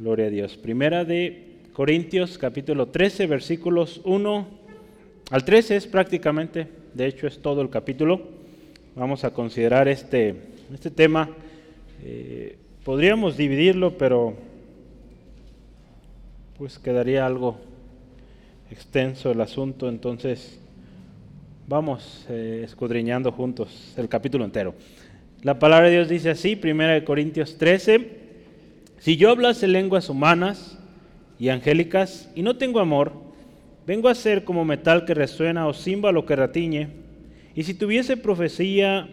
Gloria a Dios. Primera de Corintios capítulo 13 versículos 1 al 13 es prácticamente, de hecho es todo el capítulo. Vamos a considerar este, este tema. Eh, podríamos dividirlo, pero pues quedaría algo extenso el asunto, entonces vamos eh, escudriñando juntos el capítulo entero. La palabra de Dios dice así, 1 Corintios 13, si yo hablase lenguas humanas y angélicas y no tengo amor, vengo a ser como metal que resuena o címbalo que ratiñe, y si tuviese profecía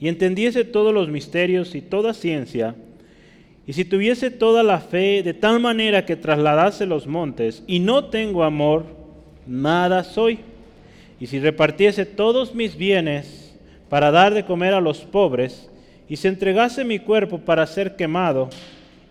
y entendiese todos los misterios y toda ciencia, y si tuviese toda la fe de tal manera que trasladase los montes, y no tengo amor, nada soy. Y si repartiese todos mis bienes para dar de comer a los pobres, y se entregase mi cuerpo para ser quemado,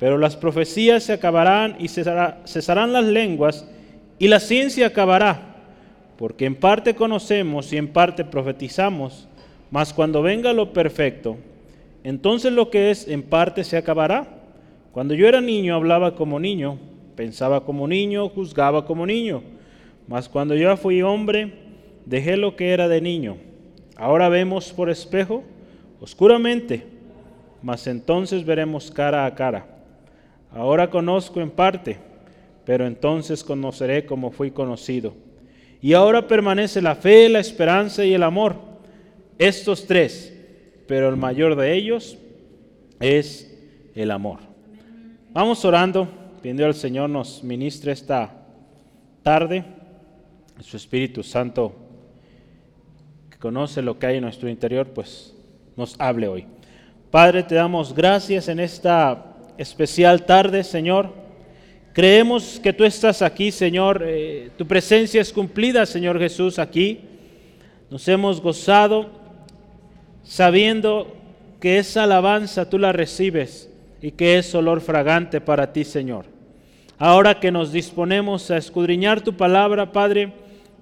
Pero las profecías se acabarán y cesarán las lenguas y la ciencia acabará. Porque en parte conocemos y en parte profetizamos, mas cuando venga lo perfecto, entonces lo que es en parte se acabará. Cuando yo era niño hablaba como niño, pensaba como niño, juzgaba como niño. Mas cuando yo fui hombre, dejé lo que era de niño. Ahora vemos por espejo, oscuramente, mas entonces veremos cara a cara. Ahora conozco en parte, pero entonces conoceré como fui conocido. Y ahora permanece la fe, la esperanza y el amor. Estos tres, pero el mayor de ellos es el amor. Vamos orando, pidiendo al Señor nos ministre esta tarde, su Espíritu Santo, que conoce lo que hay en nuestro interior, pues nos hable hoy. Padre, te damos gracias en esta especial tarde, Señor. Creemos que tú estás aquí, Señor. Eh, tu presencia es cumplida, Señor Jesús, aquí. Nos hemos gozado sabiendo que esa alabanza tú la recibes y que es olor fragante para ti, Señor. Ahora que nos disponemos a escudriñar tu palabra, Padre,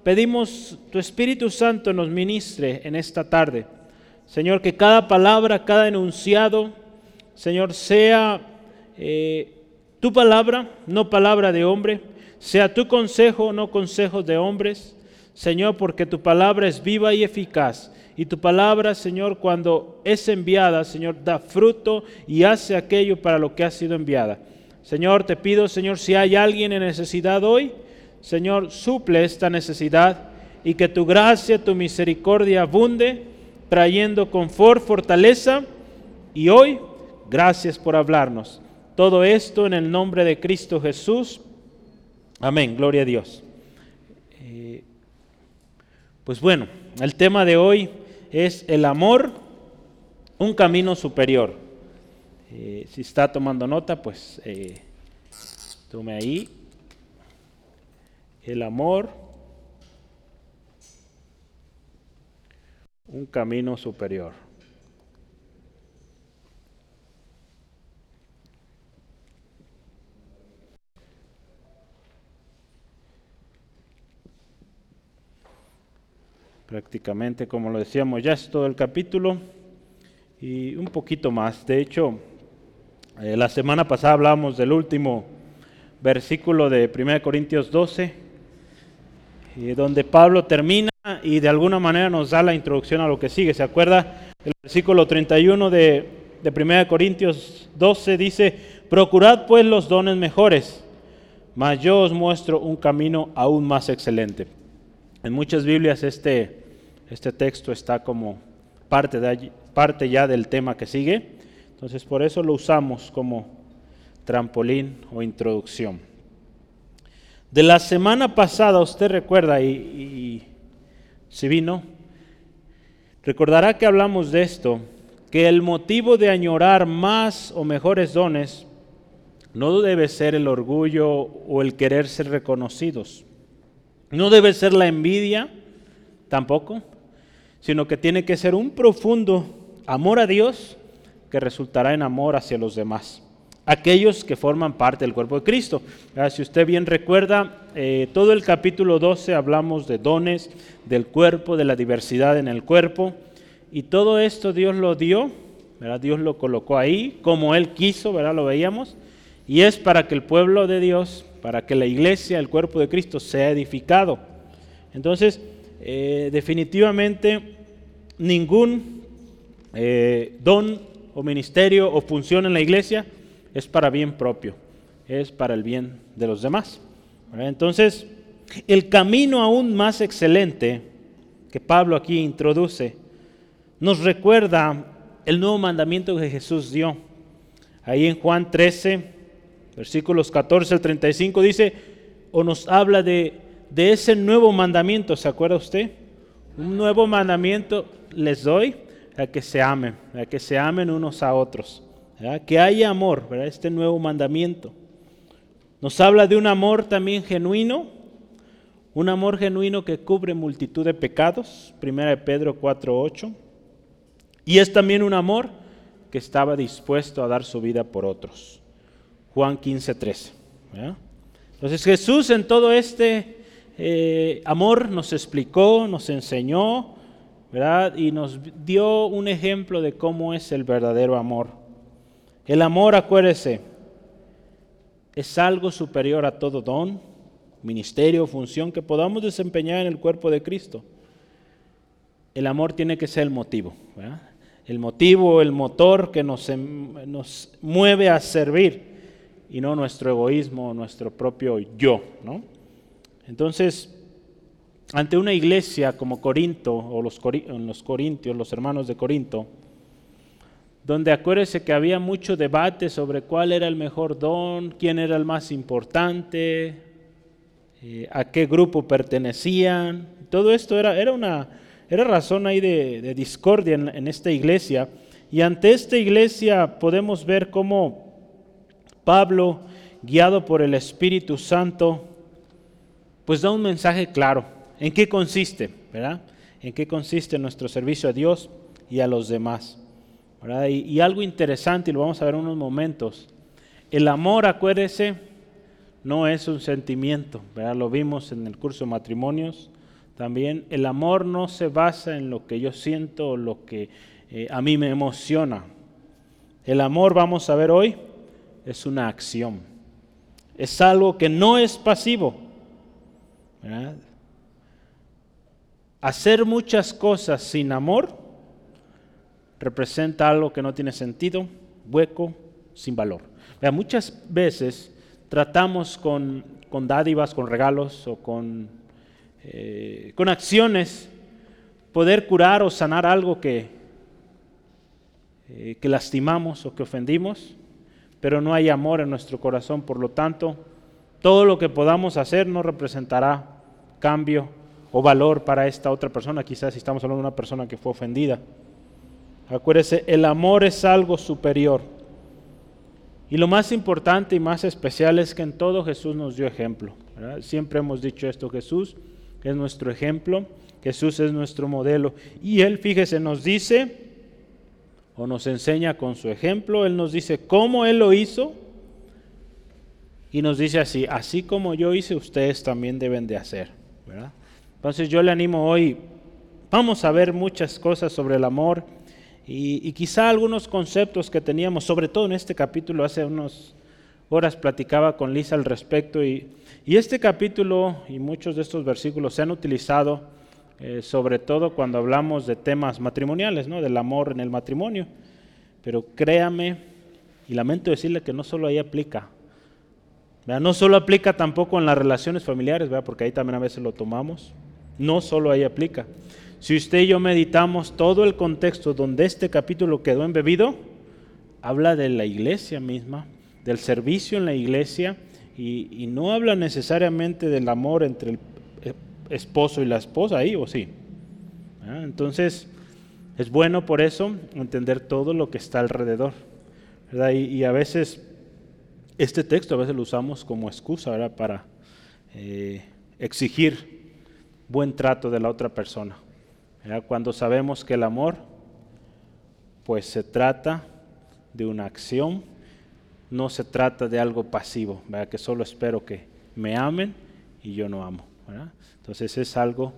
pedimos tu Espíritu Santo nos ministre en esta tarde. Señor, que cada palabra, cada enunciado, Señor, sea eh, tu palabra, no palabra de hombre, sea tu consejo, no consejo de hombres. Señor, porque tu palabra es viva y eficaz y tu palabra, Señor, cuando es enviada, Señor, da fruto y hace aquello para lo que ha sido enviada. Señor, te pido, Señor, si hay alguien en necesidad hoy, Señor, suple esta necesidad y que tu gracia, tu misericordia abunde, trayendo confort, fortaleza. Y hoy, gracias por hablarnos. Todo esto en el nombre de Cristo Jesús. Amén, gloria a Dios. Eh, pues bueno, el tema de hoy es el amor, un camino superior. Eh, si está tomando nota, pues eh, tome ahí. El amor, un camino superior. Prácticamente, como lo decíamos, ya es todo el capítulo y un poquito más. De hecho, eh, la semana pasada hablábamos del último versículo de 1 Corintios 12, donde Pablo termina y de alguna manera nos da la introducción a lo que sigue. ¿Se acuerda? El versículo 31 de, de 1 Corintios 12 dice, procurad pues los dones mejores, mas yo os muestro un camino aún más excelente. En muchas Biblias este este texto está como parte, de, parte ya del tema que sigue, entonces por eso lo usamos como trampolín o introducción. De la semana pasada, usted recuerda, y, y si vino, recordará que hablamos de esto, que el motivo de añorar más o mejores dones no debe ser el orgullo o el querer ser reconocidos. No debe ser la envidia tampoco, sino que tiene que ser un profundo amor a Dios que resultará en amor hacia los demás, aquellos que forman parte del cuerpo de Cristo. Si usted bien recuerda, eh, todo el capítulo 12 hablamos de dones, del cuerpo, de la diversidad en el cuerpo, y todo esto Dios lo dio, ¿verdad? Dios lo colocó ahí como Él quiso, ¿verdad? lo veíamos, y es para que el pueblo de Dios, para que la iglesia, el cuerpo de Cristo, sea edificado. Entonces, eh, definitivamente ningún eh, don o ministerio o función en la iglesia es para bien propio, es para el bien de los demás. Entonces, el camino aún más excelente que Pablo aquí introduce nos recuerda el nuevo mandamiento que Jesús dio. Ahí en Juan 13, versículos 14 al 35 dice, o nos habla de, de ese nuevo mandamiento, ¿se acuerda usted? Un nuevo mandamiento les doy a que se amen, a que se amen unos a otros, que haya amor, este nuevo mandamiento. Nos habla de un amor también genuino, un amor genuino que cubre multitud de pecados, 1 Pedro 4.8, y es también un amor que estaba dispuesto a dar su vida por otros, Juan 15.13. Entonces Jesús en todo este eh, amor nos explicó, nos enseñó, ¿verdad? Y nos dio un ejemplo de cómo es el verdadero amor. El amor, acuérdese, es algo superior a todo don, ministerio, función que podamos desempeñar en el cuerpo de Cristo. El amor tiene que ser el motivo, el motivo, el motor que nos, em, nos mueve a servir y no nuestro egoísmo, nuestro propio yo. ¿no? Entonces, ante una iglesia como Corinto o los, los corintios, los hermanos de Corinto, donde acuérdese que había mucho debate sobre cuál era el mejor don, quién era el más importante, eh, a qué grupo pertenecían. Todo esto era, era una era razón ahí de, discordia en, esta iglesia. Y ante esta iglesia podemos ver cómo Pablo, guiado por el Espíritu Santo, pues da un mensaje claro. ¿En qué consiste? ¿Verdad? ¿En qué consiste nuestro servicio a Dios y a los demás? Y, algo interesante, y lo vamos a ver unos momentos. El amor, acuérdese, no es un sentimiento. ¿verdad? Lo vimos en el curso de matrimonios también. El amor no se basa en lo que yo siento o lo que eh, a mí me emociona. El amor, vamos a ver hoy, es una acción. Es algo que no es pasivo Hacer muchas cosas sin amor representa algo que no tiene sentido, hueco, sin valor. muchas veces tratamos con, dádivas, con regalos o con, eh, con acciones poder curar o sanar algo que, eh, que lastimamos o que ofendimos, pero no hay amor en nuestro corazón, por lo tanto, todo lo que podamos hacer no representará cambio o valor para esta otra persona, quizás si estamos hablando de una persona que fue ofendida. Acuérdese, el amor es algo superior. Y lo más importante y más especial es que en todo Jesús nos dio ejemplo. Siempre hemos dicho esto, Jesús es nuestro ejemplo, Jesús es nuestro modelo. Y Él, fíjese, nos dice o nos enseña con su ejemplo, Él nos dice cómo Él lo hizo y nos dice así, así como yo hice, ustedes también deben de hacer. Entonces yo le animo hoy, vamos a ver muchas cosas sobre el amor y, quizá algunos conceptos que teníamos, sobre todo en este capítulo, hace unas horas platicaba con Lisa al respecto y, este capítulo y muchos de estos versículos se han utilizado eh, sobre todo cuando hablamos de temas matrimoniales, ¿no? del amor en el matrimonio. Pero créame, y lamento decirle que no solo ahí aplica, no solo aplica tampoco en las relaciones familiares, porque ahí también a veces lo tomamos. No solo ahí aplica. Si usted y yo meditamos todo el contexto donde este capítulo quedó embebido, habla de la iglesia misma, del servicio en la iglesia, y, no habla necesariamente del amor entre el esposo y la esposa ahí, ¿o sí? ¿Ah? Entonces, es bueno por eso entender todo lo que está alrededor. Y, y a veces este texto a veces lo usamos como excusa ¿verdad? para eh, exigir buen trato de la otra persona. Cuando sabemos que el amor, pues se trata de una acción, no se trata de algo pasivo, ¿verdad? que solo espero que me amen y yo no amo. Entonces es algo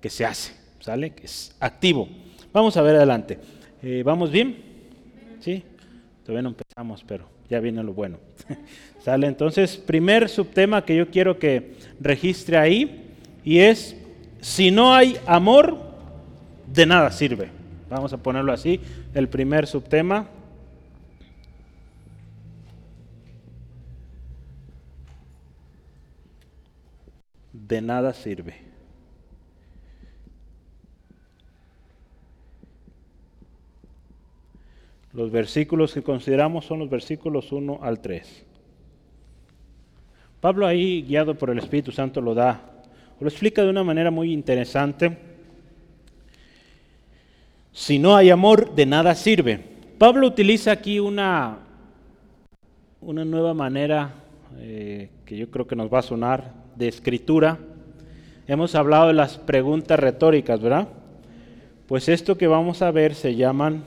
que se hace, ¿sale? Que es activo. Vamos a ver adelante. Eh, ¿Vamos bien? ¿Sí? Todavía no empezamos, pero ya viene lo bueno. ¿Sale? Entonces, primer subtema que yo quiero que registre ahí y es, si no hay amor, de nada sirve. Vamos a ponerlo así, el primer subtema. De nada sirve. Los versículos que consideramos son los versículos 1 al 3. Pablo ahí, guiado por el Espíritu Santo, lo da, lo explica de una manera muy interesante. Si no hay amor, de nada sirve. Pablo utiliza aquí una, una nueva manera eh, que yo creo que nos va a sonar de escritura. Hemos hablado de las preguntas retóricas, ¿verdad? Pues esto que vamos a ver se llaman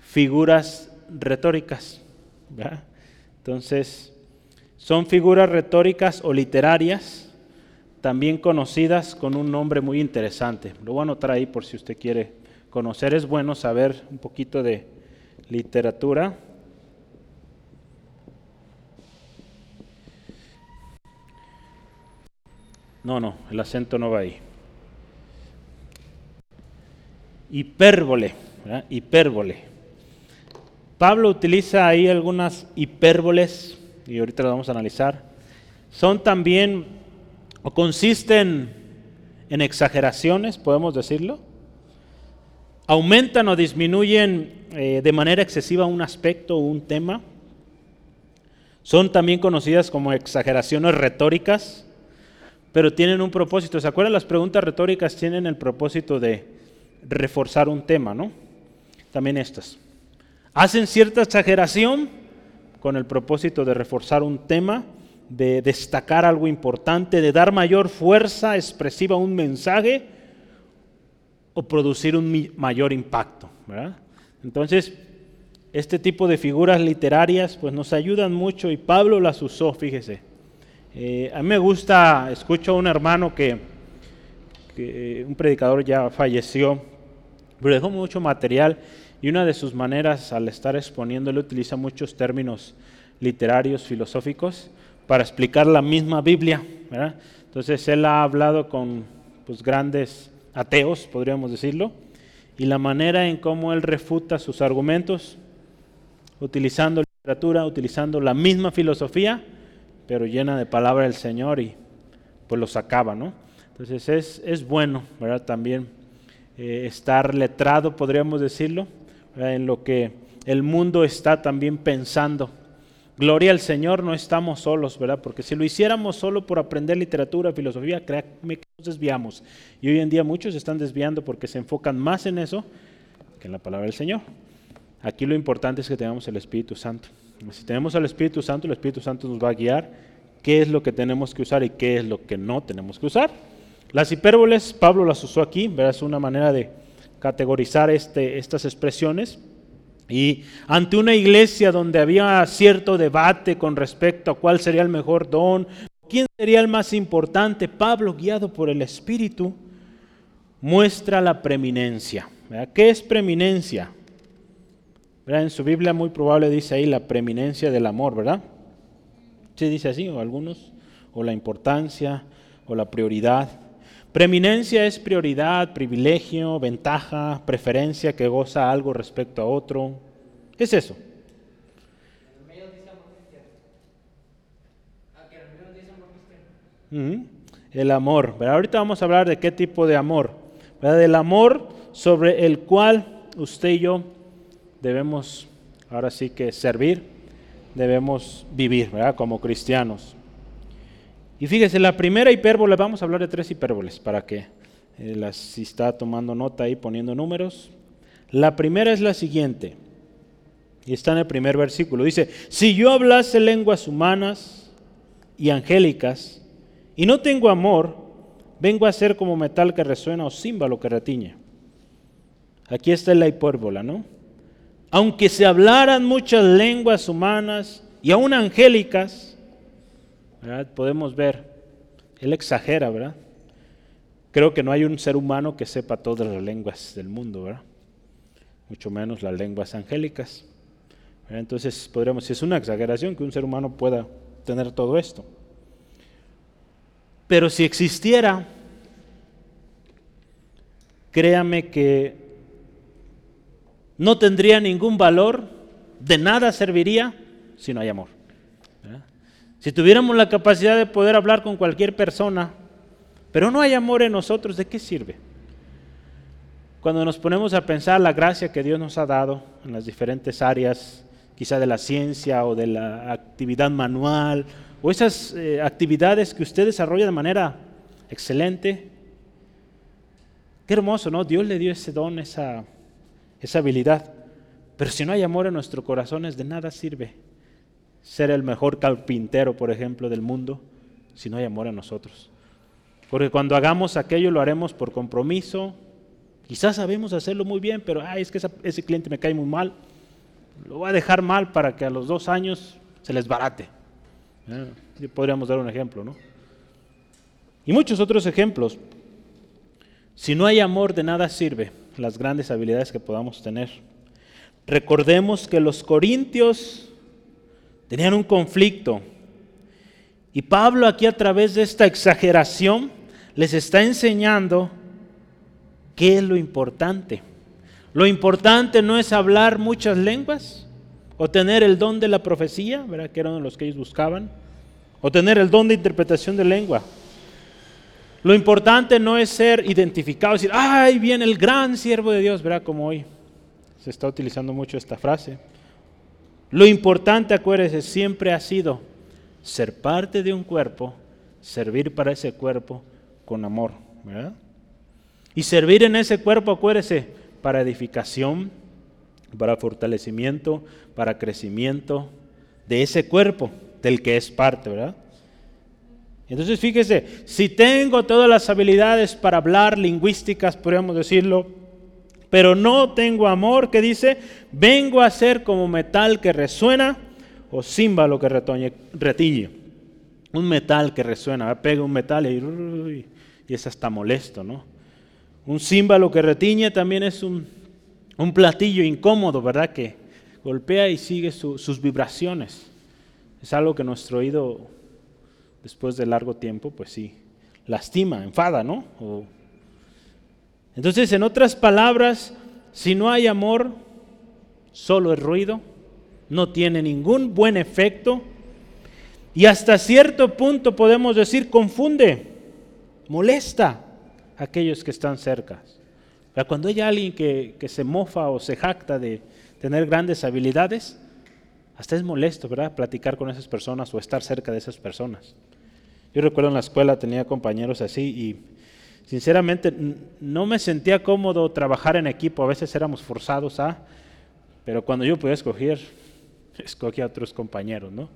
figuras retóricas. Entonces, son figuras retóricas o literarias, también conocidas con un nombre muy interesante. Lo voy a anotar ahí por si usted quiere conocer. Es bueno saber un poquito de literatura. No, no, el acento no va ahí. Hipérbole, hipérbole. Pablo utiliza ahí algunas hipérboles, y ahorita las vamos a analizar. Son también, o consisten en exageraciones, podemos decirlo. Aumentan o disminuyen eh, de manera excesiva un aspecto o un tema. Son también conocidas como exageraciones retóricas, pero tienen un propósito. ¿Se acuerdan? Las preguntas retóricas tienen el propósito de reforzar un tema, ¿no? También estas. Hacen cierta exageración con el propósito de reforzar un tema, de destacar algo importante, de dar mayor fuerza expresiva a un mensaje o producir un mayor impacto. Entonces, este tipo de figuras literarias pues nos ayudan mucho y Pablo las usó, fíjese. Eh, a mí me gusta, escucho a un hermano que, que un predicador ya falleció, pero dejó mucho material y una de sus maneras al estar exponiendo, él utiliza muchos términos literarios, filosóficos, para explicar la misma Biblia. Entonces él ha hablado con pues, grandes ateos, podríamos decirlo, y la manera en cómo él refuta sus argumentos, utilizando literatura, utilizando la misma filosofía, pero llena de palabra del Señor y pues los acaba, ¿no? Entonces es, es bueno, ¿verdad? También eh, estar letrado, podríamos decirlo, en lo que el mundo está también pensando. Gloria al Señor, no estamos solos, ¿verdad? Porque si lo hiciéramos solo por aprender literatura, filosofía, créanme que nos desviamos. Y hoy en día muchos se están desviando porque se enfocan más en eso que en la palabra del Señor. Aquí lo importante es que tengamos el Espíritu Santo. Si tenemos al Espíritu Santo, el Espíritu Santo nos va a guiar qué es lo que tenemos que usar y qué es lo que no tenemos que usar. Las hipérboles, Pablo las usó aquí, ¿verdad? Es una manera de categorizar este, estas expresiones. Y ante una iglesia donde había cierto debate con respecto a cuál sería el mejor don, quién sería el más importante, Pablo, guiado por el Espíritu, muestra la preeminencia. ¿Qué es preeminencia? En su Biblia muy probable dice ahí la preeminencia del amor, ¿verdad? ¿Sí dice así? O algunos, o la importancia, o la prioridad. Preeminencia es prioridad, privilegio, ventaja, preferencia que goza algo respecto a otro. ¿Qué es eso? El amor. Ahorita vamos a hablar de qué tipo de amor. Del amor sobre el cual usted y yo debemos, ahora sí que servir, debemos vivir. Como cristianos. Y fíjese, la primera hipérbole, vamos a hablar de tres hipérboles para que eh, las, si está tomando nota ahí poniendo números. La primera es la siguiente. Y está en el primer versículo. Dice, si yo hablase lenguas humanas y angélicas y no tengo amor, vengo a ser como metal que resuena o címbalo que retiñe. Aquí está la hipérbola, ¿no? Aunque se hablaran muchas lenguas humanas y aún angélicas, podemos ver, él exagera, ¿verdad? Creo que no hay un ser humano que sepa todas las lenguas del mundo, ¿verdad? Mucho menos las lenguas angélicas. Entonces podríamos decir, es una exageración que un ser humano pueda tener todo esto. Pero si existiera, créame que no tendría ningún valor, de nada serviría si no hay amor. Si tuviéramos la capacidad de poder hablar con cualquier persona, pero no hay amor en nosotros, ¿de qué sirve? Cuando nos ponemos a pensar la gracia que Dios nos ha dado en las diferentes áreas, quizá de la ciencia o de la actividad manual, o esas eh, actividades que usted desarrolla de manera excelente, qué hermoso, ¿no? Dios le dio ese don, esa, esa habilidad. Pero si no hay amor en nuestros corazones, de nada sirve ser el mejor carpintero, por ejemplo, del mundo, si no hay amor en nosotros. Porque cuando hagamos aquello lo haremos por compromiso. Quizás sabemos hacerlo muy bien, pero Ay, es que ese cliente me cae muy mal. Lo voy a dejar mal para que a los dos años se les barate. Podríamos dar un ejemplo, ¿no? Y muchos otros ejemplos. Si no hay amor, de nada sirve las grandes habilidades que podamos tener. Recordemos que los corintios tenían un conflicto. Y Pablo aquí a través de esta exageración les está enseñando qué es lo importante. Lo importante no es hablar muchas lenguas o tener el don de la profecía, que eran los que ellos buscaban, o tener el don de interpretación de lengua. Lo importante no es ser identificado, decir, ay, viene el gran siervo de Dios, ¿verdad? Como hoy se está utilizando mucho esta frase. Lo importante, acuérdese, siempre ha sido ser parte de un cuerpo, servir para ese cuerpo con amor. Y servir en ese cuerpo, acuérdese, para edificación, para fortalecimiento, para crecimiento de ese cuerpo del que es parte, ¿verdad? Entonces fíjese, si tengo todas las habilidades para hablar lingüísticas, podríamos decirlo, pero no tengo amor, que dice, vengo a ser como metal que resuena o címbalo que retoñe, retille. Un metal que resuena, pega un metal y, es hasta molesto, ¿no? Un címbalo que retiñe también es un, platillo incómodo, ¿verdad? Que golpea y sigue sus vibraciones. Es algo que nuestro oído, después de largo tiempo, pues sí, lastima, enfada, ¿no? Entonces, en otras palabras, si no hay amor, solo es ruido, no tiene ningún buen efecto y hasta cierto punto podemos decir confunde, molesta a aquellos que están cerca. Cuando hay alguien que se mofa o se jacta de tener grandes habilidades, hasta es molesto, ¿verdad? Platicar con esas personas o estar cerca de esas personas. Yo recuerdo en la escuela tenía compañeros así y Sinceramente, no me sentía cómodo trabajar en equipo, a veces éramos forzados a, pero cuando yo podía escoger, escogí a otros compañeros, ¿no?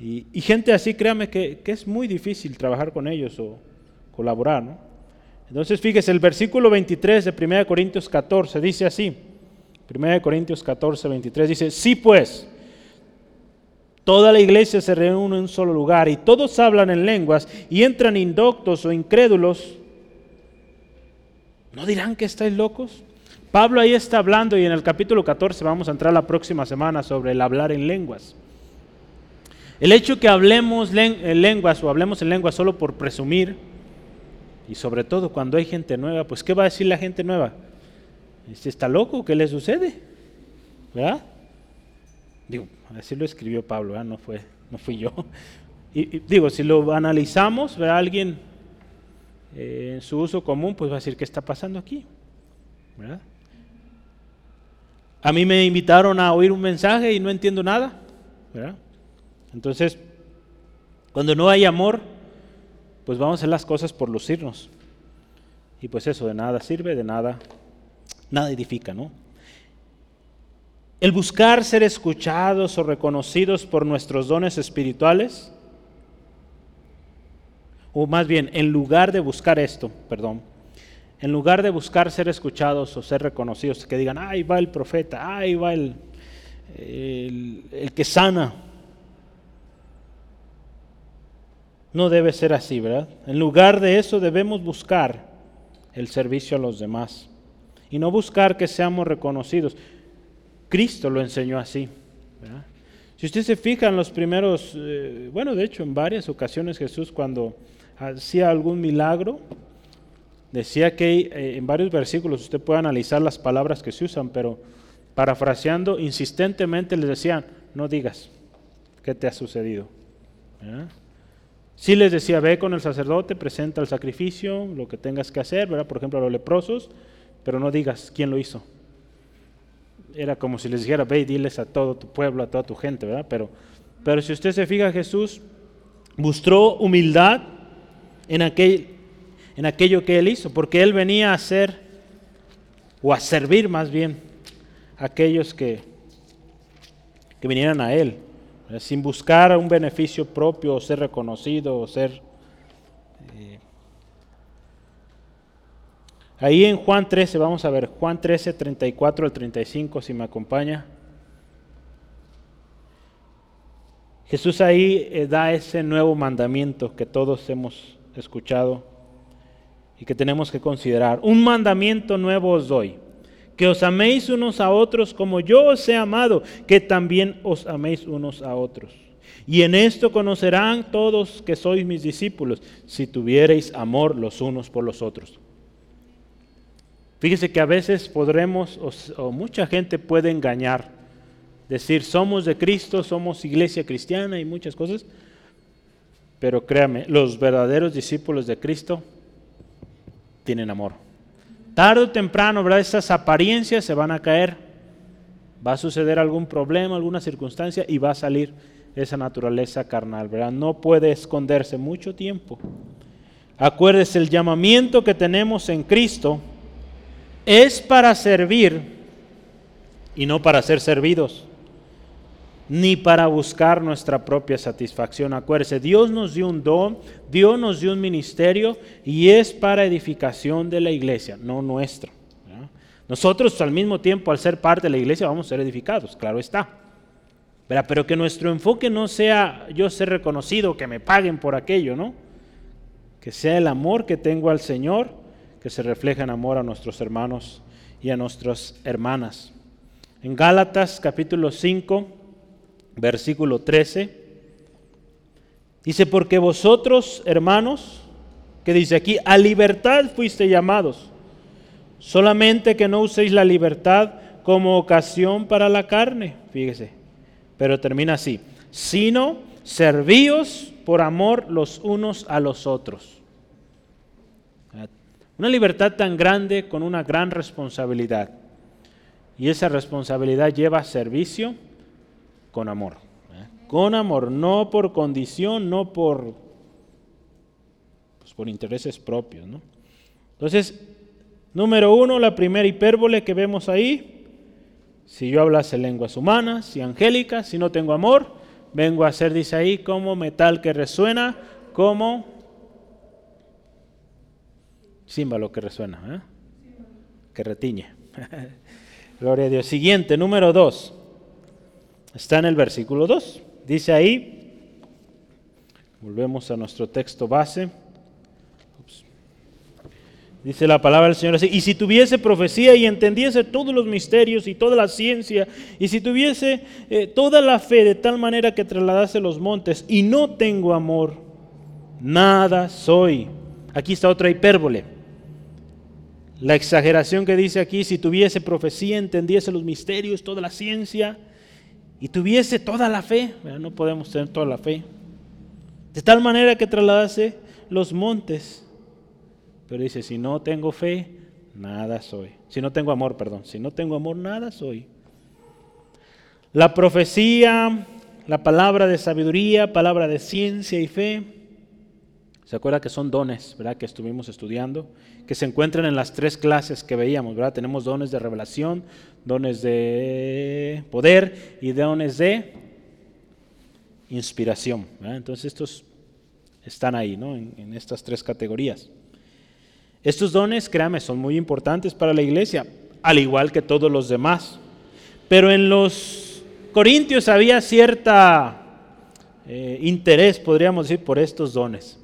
Y, gente así, créame que, que, es muy difícil trabajar con ellos o colaborar, ¿no? Entonces, fíjese, el versículo 23 de 1 Corintios 14 dice así, 1 Corintios 14, 23 dice, sí pues, toda la iglesia se reúne en un solo lugar y todos hablan en lenguas y entran indoctos o incrédulos ¿No dirán que estáis locos? Pablo ahí está hablando y en el capítulo 14 vamos a entrar la próxima semana sobre el hablar en lenguas. El hecho que hablemos en lenguas o hablemos en lenguas solo por presumir, y sobre todo cuando hay gente nueva, pues ¿qué va a decir la gente nueva? ¿Este está loco? ¿Qué le sucede? ¿Verdad? Digo, así lo escribió Pablo, no, fue, no fui yo. Y, digo, si lo analizamos, ¿verdad? alguien eh, en su uso común, pues va a decir, ¿qué está pasando aquí? A mí me invitaron a oír un mensaje y no entiendo nada. Entonces, cuando no hay amor, pues vamos a hacer las cosas por lucirnos. Y pues eso de nada sirve, de nada, nada edifica, ¿no? El buscar ser escuchados o reconocidos por nuestros dones espirituales, o más bien, en lugar de buscar esto, perdón, en lugar de buscar ser escuchados o ser reconocidos, que digan, ahí va el profeta, ahí va el, el, que sana. No debe ser así, ¿verdad? En lugar de eso debemos buscar el servicio a los demás y no buscar que seamos reconocidos. Cristo lo enseñó así. Si usted se fija en los primeros, eh, bueno, de hecho en varias ocasiones Jesús cuando hacía algún milagro, decía que eh, en varios versículos usted puede analizar las palabras que se usan, pero parafraseando insistentemente les decían, no digas qué te ha sucedido. Si les decía, ve con el sacerdote, presenta el sacrificio, lo que tengas que hacer, ¿verdad? por ejemplo a los leprosos, pero no digas quién lo hizo. Era como si les dijera, ve y diles a todo tu pueblo, a toda tu gente, ¿verdad? Pero, pero si usted se fija, Jesús mostró humildad en, aquel, en aquello que él hizo, porque él venía a hacer, o a servir más bien, a aquellos que, que vinieran a él, sin buscar un beneficio propio, o ser reconocido, o ser Ahí en Juan 13, vamos a ver, Juan 13, 34 al 35, si me acompaña. Jesús ahí eh, da ese nuevo mandamiento que todos hemos escuchado y que tenemos que considerar. Un mandamiento nuevo os doy, que os améis unos a otros como yo os he amado, que también os améis unos a otros. Y en esto conocerán todos que sois mis discípulos, si tuviereis amor los unos por los otros. Fíjese que a veces podremos, o, mucha gente puede engañar, decir somos de Cristo, somos iglesia cristiana y muchas cosas, pero créame, los verdaderos discípulos de Cristo tienen amor. Tarde o temprano, ¿verdad? Esas apariencias se van a caer, va a suceder algún problema, alguna circunstancia y va a salir esa naturaleza carnal, ¿verdad? No puede esconderse mucho tiempo. Acuérdese el llamamiento que tenemos en Cristo es para servir y no para ser servidos, ni para buscar nuestra propia satisfacción. Acuérdese, Dios nos dio un don, Dios nos dio un ministerio y es para edificación de la iglesia, no nuestro. Nosotros al mismo tiempo, al ser parte de la iglesia, vamos a ser edificados, claro está. Pero que nuestro enfoque no sea yo ser reconocido, que me paguen por aquello, ¿no? Que sea el amor que tengo al Señor que se refleja en amor a nuestros hermanos y a nuestras hermanas. En Gálatas capítulo 5, versículo 13, dice, porque vosotros, hermanos, que dice aquí, a libertad fuiste llamados, solamente que no uséis la libertad como ocasión para la carne, fíjese, pero termina así, sino servíos por amor los unos a los otros. Una libertad tan grande con una gran responsabilidad. Y esa responsabilidad lleva servicio con amor. ¿eh? Con amor, no por condición, no por, pues por intereses propios. Entonces, número uno, la primera hipérbole que vemos ahí. Si yo hablase lenguas humanas y angélicas, si no tengo amor, vengo a ser, dice ahí, como metal que resuena, como Símbolo que resuena, ¿eh? que retiñe. Gloria a Dios. Siguiente, número 2. Está en el versículo 2. Dice ahí, volvemos a nuestro texto base. Dice la palabra del Señor así, y si tuviese profecía y entendiese todos los misterios y toda la ciencia, y si tuviese eh, toda la fe de tal manera que trasladase los montes, y no tengo amor, nada soy. Aquí está otra hipérbole. La exageración que dice aquí, si tuviese profecía, entendiese los misterios, toda la ciencia, y tuviese toda la fe, no podemos tener toda la fe, de tal manera que trasladase los montes. Pero dice, si no tengo fe, nada soy. Si no tengo amor, perdón, si no tengo amor, nada soy. La profecía, la palabra de sabiduría, palabra de ciencia y fe, ¿Se acuerda que son dones, verdad? Que estuvimos estudiando, que se encuentran en las tres clases que veíamos, ¿verdad? Tenemos dones de revelación, dones de poder y dones de inspiración. Entonces estos están ahí, ¿no? En, estas tres categorías. Estos dones, créame, son muy importantes para la iglesia, al igual que todos los demás. Pero en los Corintios había cierta eh, interés, podríamos decir, por estos dones.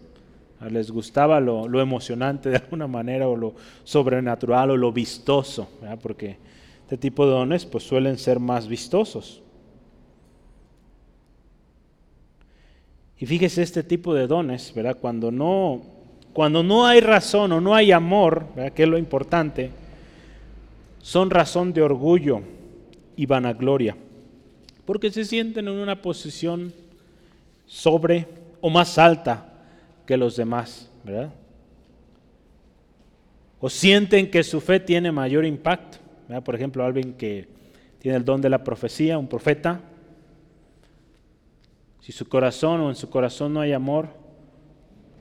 Les gustaba lo, emocionante de alguna manera, o lo sobrenatural, o lo vistoso, porque este tipo de dones pues, suelen ser más vistosos. Y fíjese este tipo de dones, ¿verdad? Cuando no, cuando no hay razón o no hay amor, que es lo importante, son razón de orgullo y vanagloria, porque se sienten en una posición sobre o más alta que los demás, ¿verdad? O sienten que su fe tiene mayor impacto. Por ejemplo, alguien que tiene el don de la profecía, un profeta, si su corazón o en su corazón no hay amor,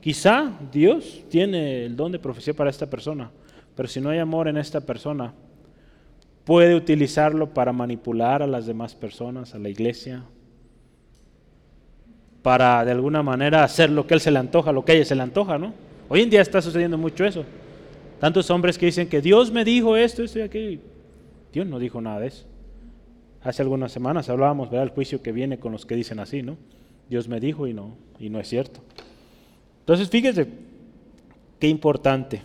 quizá Dios tiene el don de profecía para esta persona, pero si no hay amor en esta persona, puede utilizarlo para manipular a las demás personas, a la iglesia, para de alguna manera hacer lo que él se le antoja, lo que a ella se le antoja, ¿no? Hoy en día está sucediendo mucho eso. Tantos hombres que dicen que Dios me dijo esto, esto y aquello. Dios no dijo nada de eso. Hace algunas semanas hablábamos del juicio que viene con los que dicen así, ¿no? Dios me dijo y no, y no es cierto. Entonces, fíjese qué importante.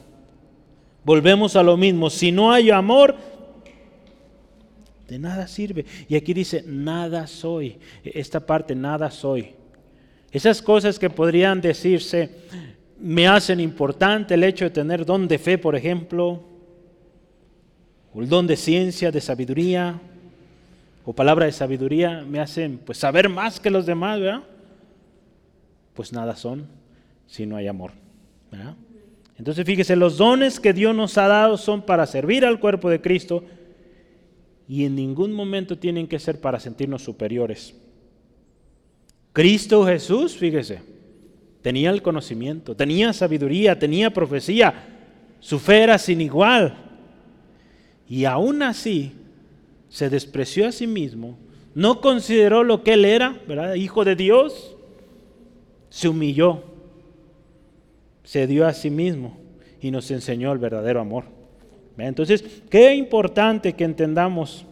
Volvemos a lo mismo. Si no hay amor, de nada sirve. Y aquí dice, nada soy. Esta parte, nada soy. Esas cosas que podrían decirse me hacen importante el hecho de tener don de fe, por ejemplo, o el don de ciencia, de sabiduría, o palabra de sabiduría, me hacen pues saber más que los demás, ¿verdad? Pues nada son si no hay amor. ¿verdad? Entonces fíjese, los dones que Dios nos ha dado son para servir al cuerpo de Cristo y en ningún momento tienen que ser para sentirnos superiores. Cristo Jesús, fíjese, tenía el conocimiento, tenía sabiduría, tenía profecía, su fe era sin igual. Y aún así se despreció a sí mismo, no consideró lo que él era, ¿verdad? Hijo de Dios, se humilló, se dio a sí mismo y nos enseñó el verdadero amor. Entonces, qué importante que entendamos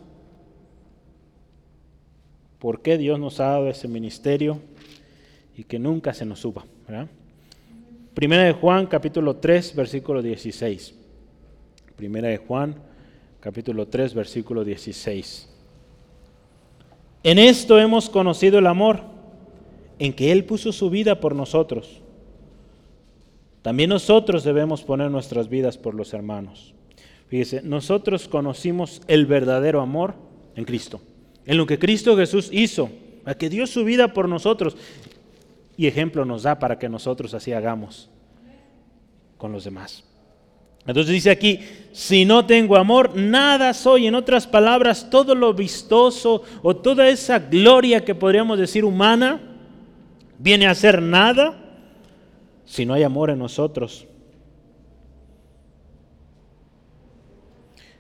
por qué Dios nos ha dado ese ministerio y que nunca se nos suba. Primera de Juan, capítulo 3, versículo 16. Primera de Juan, capítulo 3, versículo 16. En esto hemos conocido el amor, en que Él puso su vida por nosotros. También nosotros debemos poner nuestras vidas por los hermanos. Fíjese, nosotros conocimos el verdadero amor en Cristo en lo que Cristo Jesús hizo, a que dio su vida por nosotros. Y ejemplo nos da para que nosotros así hagamos con los demás. Entonces dice aquí, si no tengo amor, nada soy. En otras palabras, todo lo vistoso o toda esa gloria que podríamos decir humana, viene a ser nada si no hay amor en nosotros.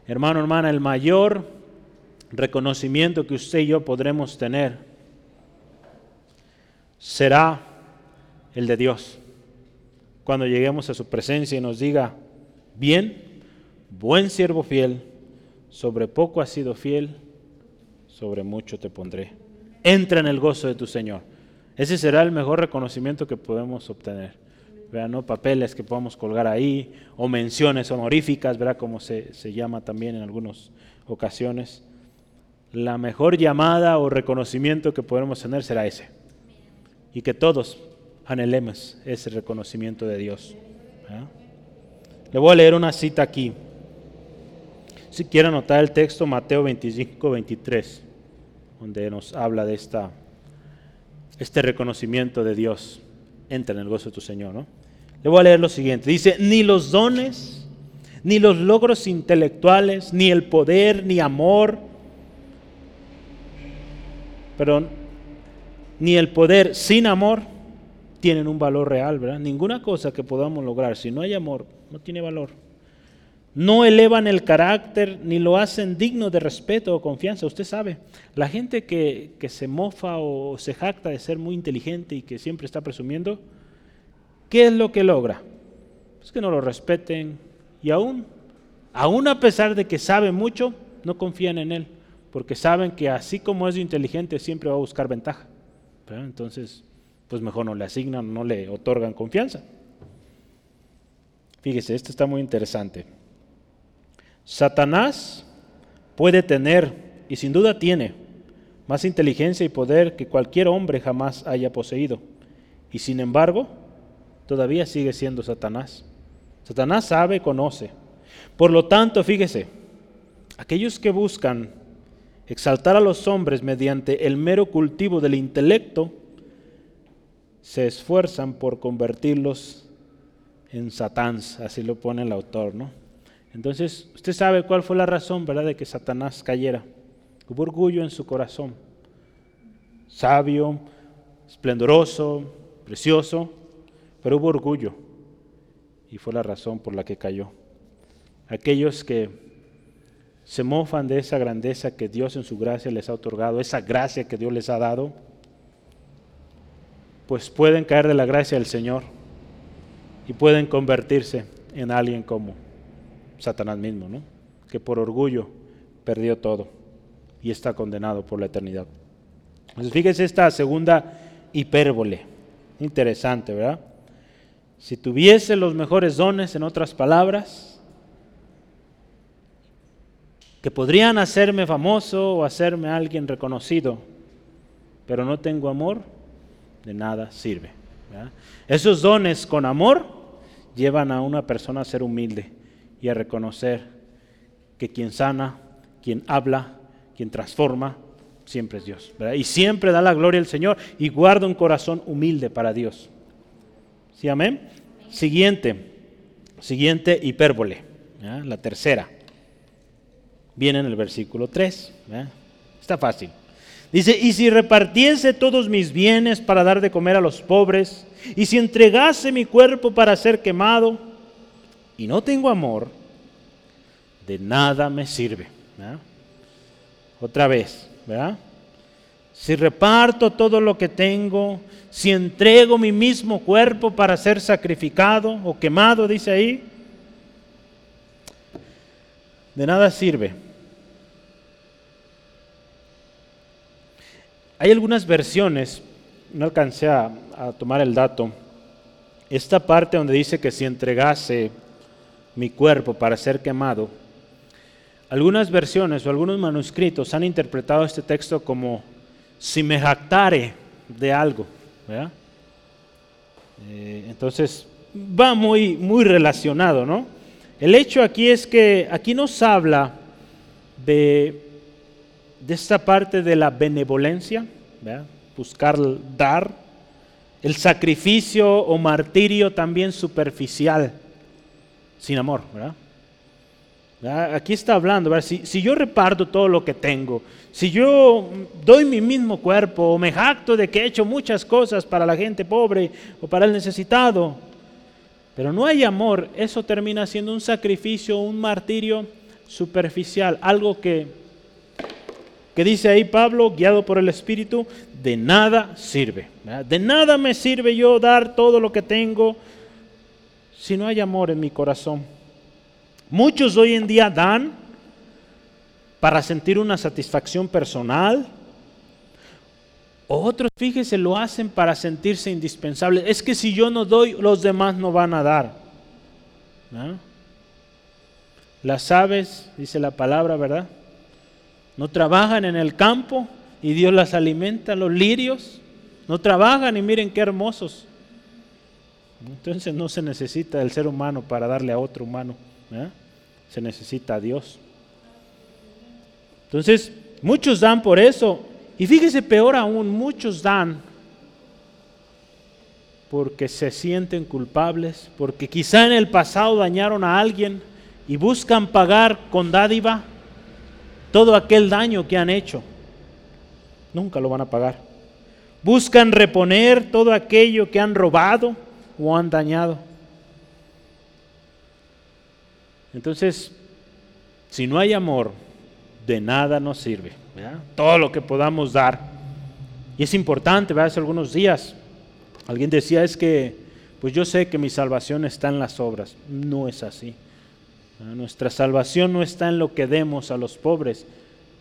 Hermano, hermana, el mayor reconocimiento que usted y yo podremos tener será el de Dios. Cuando lleguemos a su presencia y nos diga, bien, buen siervo fiel, sobre poco has sido fiel, sobre mucho te pondré. Entra en el gozo de tu Señor. Ese será el mejor reconocimiento que podemos obtener. Vean, ¿no? papeles que podamos colgar ahí, o menciones honoríficas, ¿verdad? como se, se llama también en algunas ocasiones la mejor llamada o reconocimiento que podemos tener será ese. Y que todos anhelemos ese reconocimiento de Dios. Le voy a leer una cita aquí. Si quiere anotar el texto, Mateo 25, 23, donde nos habla de esta, este reconocimiento de Dios. Entra en el gozo de tu Señor. ¿no? Le voy a leer lo siguiente. Dice, ni los dones, ni los logros intelectuales, ni el poder, ni amor, perdón, ni el poder sin amor tienen un valor real, ¿verdad? Ninguna cosa que podamos lograr, si no hay amor, no tiene valor. No elevan el carácter ni lo hacen digno de respeto o confianza. Usted sabe, la gente que, que se mofa o se jacta de ser muy inteligente y que siempre está presumiendo, ¿qué es lo que logra? Pues que no lo respeten y aún, aún a pesar de que sabe mucho, no confían en él, porque saben que así como es inteligente siempre va a buscar ventaja. Entonces, pues mejor no le asignan, no le otorgan confianza. Fíjese, esto está muy interesante. Satanás puede tener, y sin duda tiene, más inteligencia y poder que cualquier hombre jamás haya poseído. Y sin embargo, todavía sigue siendo Satanás. Satanás sabe, conoce. Por lo tanto, fíjese, aquellos que buscan exaltar a los hombres mediante el mero cultivo del intelecto, se esfuerzan por convertirlos en satáns, así lo pone el autor, ¿no? Entonces, usted sabe cuál fue la razón, ¿verdad?, de que Satanás cayera. Hubo orgullo en su corazón. Sabio, esplendoroso, precioso, pero hubo orgullo. Y fue la razón por la que cayó. Aquellos que se mofan de esa grandeza que Dios en su gracia les ha otorgado, esa gracia que Dios les ha dado, pues pueden caer de la gracia del Señor y pueden convertirse en alguien como Satanás mismo, ¿no? que por orgullo perdió todo y está condenado por la eternidad. Entonces fíjese esta segunda hipérbole, interesante, ¿verdad? Si tuviese los mejores dones, en otras palabras, que podrían hacerme famoso o hacerme alguien reconocido, pero no tengo amor, de nada sirve. Esos dones con amor llevan a una persona a ser humilde y a reconocer que quien sana, quien habla, quien transforma, siempre es Dios. Y siempre da la gloria al Señor y guarda un corazón humilde para Dios. ¿Sí, amén? Siguiente, siguiente hipérbole, la tercera. Viene en el versículo 3. Está fácil. Dice, y si repartiese todos mis bienes para dar de comer a los pobres, y si entregase mi cuerpo para ser quemado, y no tengo amor, de nada me sirve. Otra vez, ¿verdad? Si reparto todo lo que tengo, si entrego mi mismo cuerpo para ser sacrificado o quemado, dice ahí, de nada sirve. Hay algunas versiones, no alcancé a, tomar el dato, esta parte donde dice que si entregase mi cuerpo para ser quemado, algunas versiones o algunos manuscritos han interpretado este texto como si me jactare de algo. Eh, entonces va muy, muy relacionado, ¿no? El hecho aquí es que aquí nos habla de de esta parte de la benevolencia, buscar dar, el sacrificio o martirio también superficial, sin amor. Aquí está hablando, si, si, yo reparto todo lo que tengo, si yo doy mi mismo cuerpo o me jacto de que he hecho muchas cosas para la gente pobre o para el necesitado, pero no hay amor, eso termina siendo un sacrificio, un martirio superficial, algo que que dice ahí Pablo, guiado por el Espíritu, de nada sirve. De nada me sirve yo dar todo lo que tengo si no hay amor en mi corazón. Muchos hoy en día dan para sentir una satisfacción personal. Otros, fíjese, lo hacen para sentirse indispensables. Es que si yo no doy, los demás no van a dar. Las aves, dice la palabra, ¿verdad? No trabajan en el campo y Dios las alimenta, los lirios, no trabajan y miren qué hermosos. Entonces no se necesita el ser humano para darle a otro humano, se necesita a Dios. Entonces, muchos dan por eso. Y fíjese, peor aún, muchos dan porque se sienten culpables, porque quizá en el pasado dañaron a alguien y buscan pagar con dádiva todo aquel daño que han hecho. Nunca lo van a pagar. Buscan reponer todo aquello que han robado o han dañado. Entonces, si no hay amor, de nada nos sirve. Todo lo que podamos dar. Y es importante, hace algunos días alguien decía es que, pues yo sé que mi salvación está en las obras. No es así. Nuestra salvación no está en lo que demos a los pobres,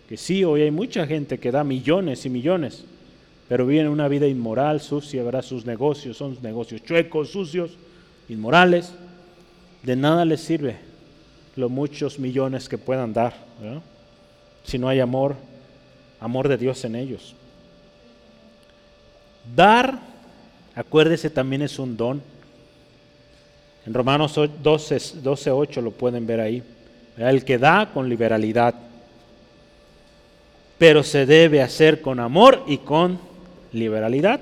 que sí, hoy hay mucha gente que da millones y millones, pero vive una vida inmoral, sucia, verá sus negocios, son negocios chuecos, sucios, inmorales. De nada les sirve los muchos millones que puedan dar, si no hay amor, amor de Dios en ellos. Dar, acuérdese, también es un don. En Romanos 12, 12 8 lo pueden ver ahí. El que da con liberalidad, pero se debe hacer con amor y con liberalidad,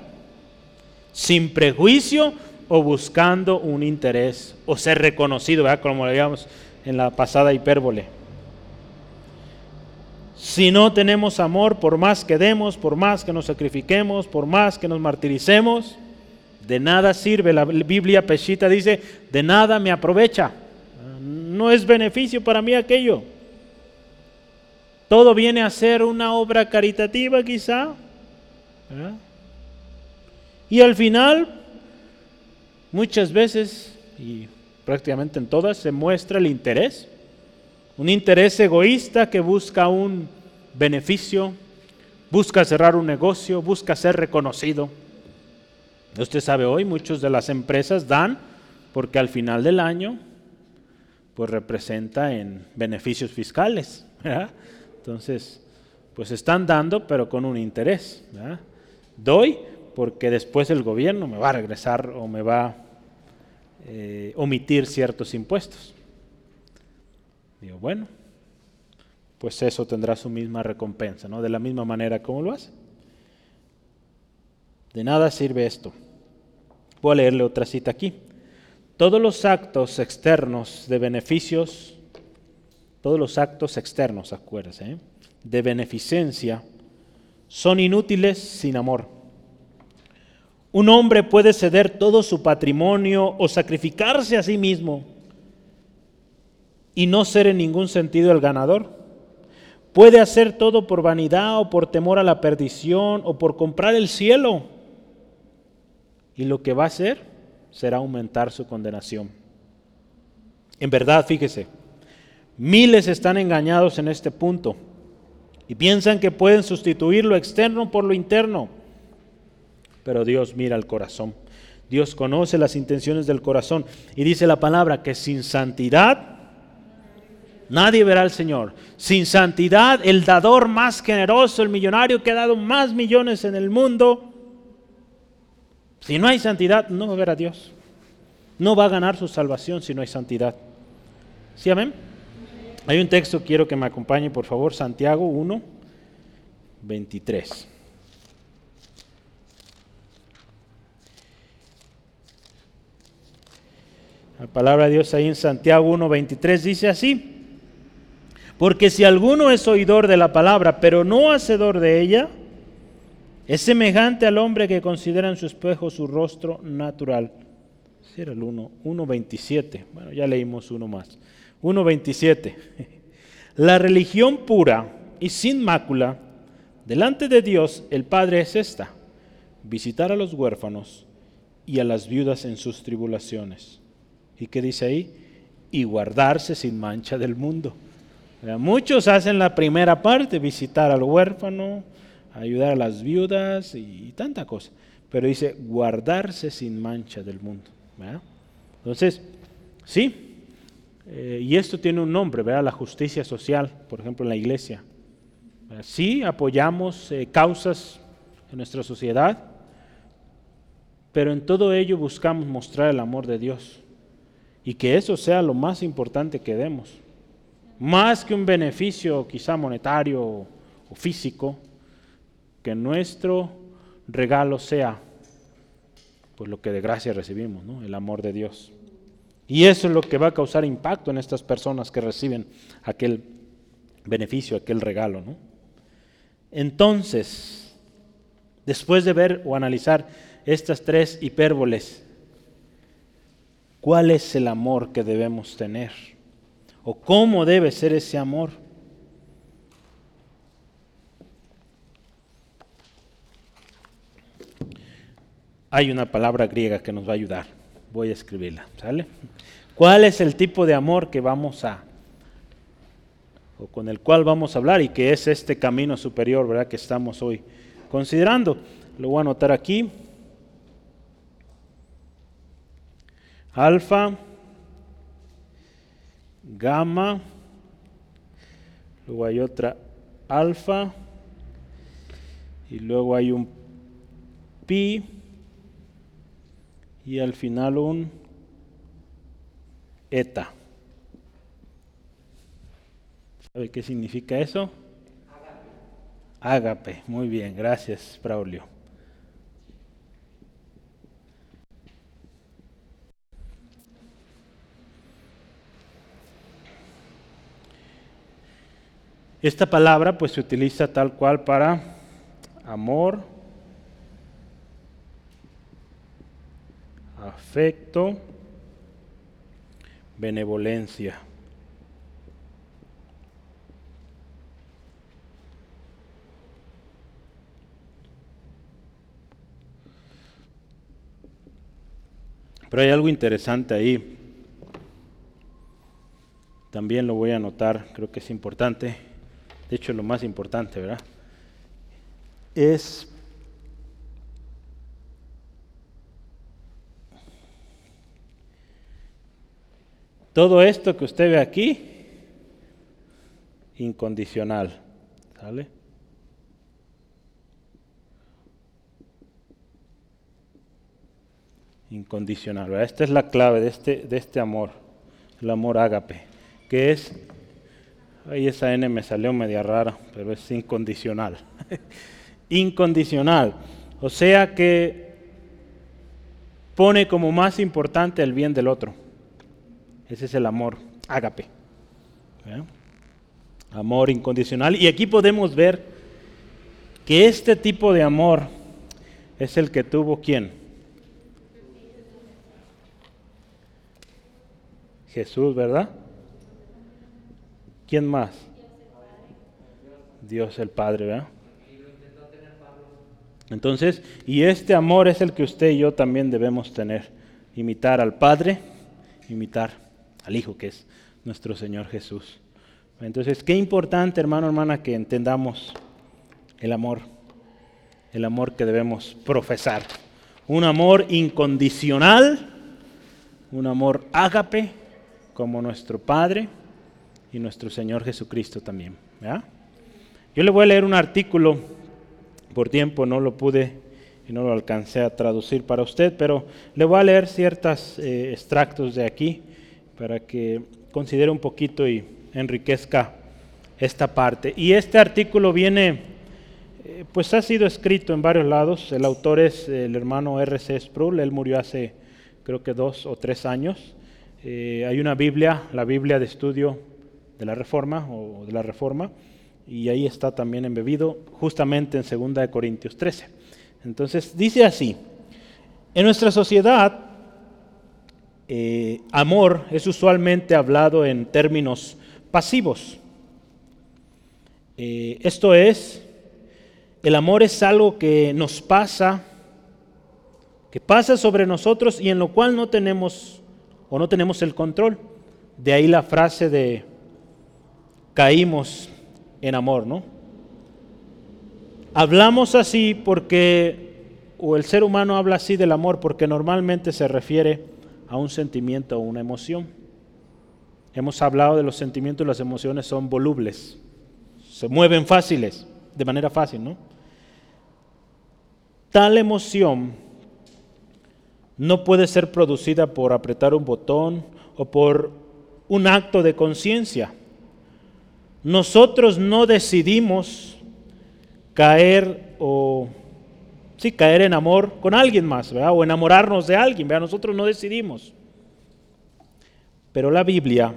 sin prejuicio o buscando un interés o ser reconocido, ¿verdad? como lo veíamos en la pasada hipérbole. Si no tenemos amor, por más que demos, por más que nos sacrifiquemos, por más que nos martiricemos, de nada sirve. La Biblia Peshita dice, de nada me aprovecha. No es beneficio para mí aquello. Todo viene a ser una obra caritativa quizá. Y al final, muchas veces, y prácticamente en todas, se muestra el interés. Un interés egoísta que busca un beneficio, busca cerrar un negocio, busca ser reconocido. Usted sabe hoy, muchas de las empresas dan porque al final del año pues representa en beneficios fiscales. Entonces, pues están dando pero con un interés. Doy porque después el gobierno me va a regresar o me va a eh, omitir ciertos impuestos. Digo, bueno, pues eso tendrá su misma recompensa, ¿no? De la misma manera como lo hace. De nada sirve esto. Voy a leerle otra cita aquí. Todos los actos externos de beneficios, todos los actos externos, acuérdense, ¿eh? de beneficencia, son inútiles sin amor. Un hombre puede ceder todo su patrimonio o sacrificarse a sí mismo y no ser en ningún sentido el ganador. Puede hacer todo por vanidad o por temor a la perdición o por comprar el cielo. Y lo que va a hacer será aumentar su condenación. En verdad, fíjese, miles están engañados en este punto y piensan que pueden sustituir lo externo por lo interno. Pero Dios mira el corazón. Dios conoce las intenciones del corazón. Y dice la palabra que sin santidad Nadie verá al Señor. Sin santidad, el dador más generoso, el millonario que ha dado más millones en el mundo, si no hay santidad, no va a ver a Dios. No va a ganar su salvación si no hay santidad. ¿Sí, amén? Hay un texto, quiero que me acompañe, por favor, Santiago 1, 23. La palabra de Dios ahí en Santiago 1, 23 dice así. Porque si alguno es oidor de la palabra, pero no hacedor de ella, es semejante al hombre que considera en su espejo su rostro natural. Ese era el 1, 1.27. Bueno, ya leímos uno más. 1.27. La religión pura y sin mácula delante de Dios el Padre es esta, visitar a los huérfanos y a las viudas en sus tribulaciones. ¿Y qué dice ahí? Y guardarse sin mancha del mundo. Muchos hacen la primera parte, visitar al huérfano, ayudar a las viudas y, tanta cosa. Pero dice, guardarse sin mancha del mundo. Entonces, sí, eh, y esto tiene un nombre, ¿verdad? La justicia social, por ejemplo, en la iglesia. Sí, apoyamos eh, causas en nuestra sociedad, pero en todo ello buscamos mostrar el amor de Dios y que eso sea lo más importante que demos más que un beneficio quizá monetario o físico, que nuestro regalo sea pues lo que de gracia recibimos, ¿no? el amor de Dios. Y eso es lo que va a causar impacto en estas personas que reciben aquel beneficio, aquel regalo. Entonces, Después de ver o analizar estas tres hipérboles, ¿cuál es el amor que debemos tener? ¿O cómo debe ser ese amor? Hay una palabra griega que nos va a ayudar. Voy a escribirla, ¿sale? ¿Cuál es el tipo de amor que vamos a o con el cual vamos a hablar y que es este camino superior, ¿verdad? Que estamos hoy considerando. Lo voy a anotar aquí. Alfa, gamma, luego hay otra alfa y luego hay un pi y al final un eta. ¿Sabe qué significa eso? Ágape. Muy bien, gracias, Braulio. Esta palabra pues se utiliza tal cual para amor, afecto, benevolencia. Pero hay algo interesante ahí. También lo voy a anotar, creo que es importante. De hecho, lo más importante, ¿verdad? Es todo esto que usted ve aquí, incondicional. ¿Sale? incondicional. Esta es la clave de este, de este amor, el amor ágape, que es, ahí esa N me salió media rara, pero es incondicional. incondicional. O sea que pone como más importante el bien del otro. Ese es el amor ágape. Amor incondicional. Y aquí podemos ver que este tipo de amor es el que tuvo quién? Jesús, ¿verdad? ¿Quién más? Dios el Padre, ¿verdad? Entonces, y este amor es el que usted y yo también debemos tener. Imitar al Padre, imitar al Hijo, que es nuestro Señor Jesús. Entonces, qué importante, hermano, hermana, que entendamos el amor, el amor que debemos profesar. Un amor incondicional, un amor ágape, como nuestro Padre y nuestro Señor Jesucristo también. Yo le voy a leer un artículo, por tiempo no lo pude y no lo alcancé a traducir para usted, pero le voy a leer ciertos eh, extractos de aquí para que considere un poquito y enriquezca esta parte. Y este artículo viene, eh, pues ha sido escrito en varios lados, el autor es el hermano R.C. Sproul, él murió hace creo que dos o tres años. Eh, hay una Biblia, la Biblia de estudio de la Reforma o de la Reforma, y ahí está también embebido justamente en 2 Corintios 13. Entonces dice así, en nuestra sociedad, eh, amor es usualmente hablado en términos pasivos. Eh, esto es, el amor es algo que nos pasa, que pasa sobre nosotros y en lo cual no tenemos o no tenemos el control. De ahí la frase de caímos en amor, ¿no? Hablamos así porque, o el ser humano habla así del amor porque normalmente se refiere a un sentimiento o una emoción. Hemos hablado de los sentimientos y las emociones son volubles, se mueven fáciles, de manera fácil, ¿no? Tal emoción no puede ser producida por apretar un botón o por un acto de conciencia. Nosotros no decidimos caer o sí, caer en amor con alguien más, o enamorarnos de alguien, nosotros no decidimos. Pero la Biblia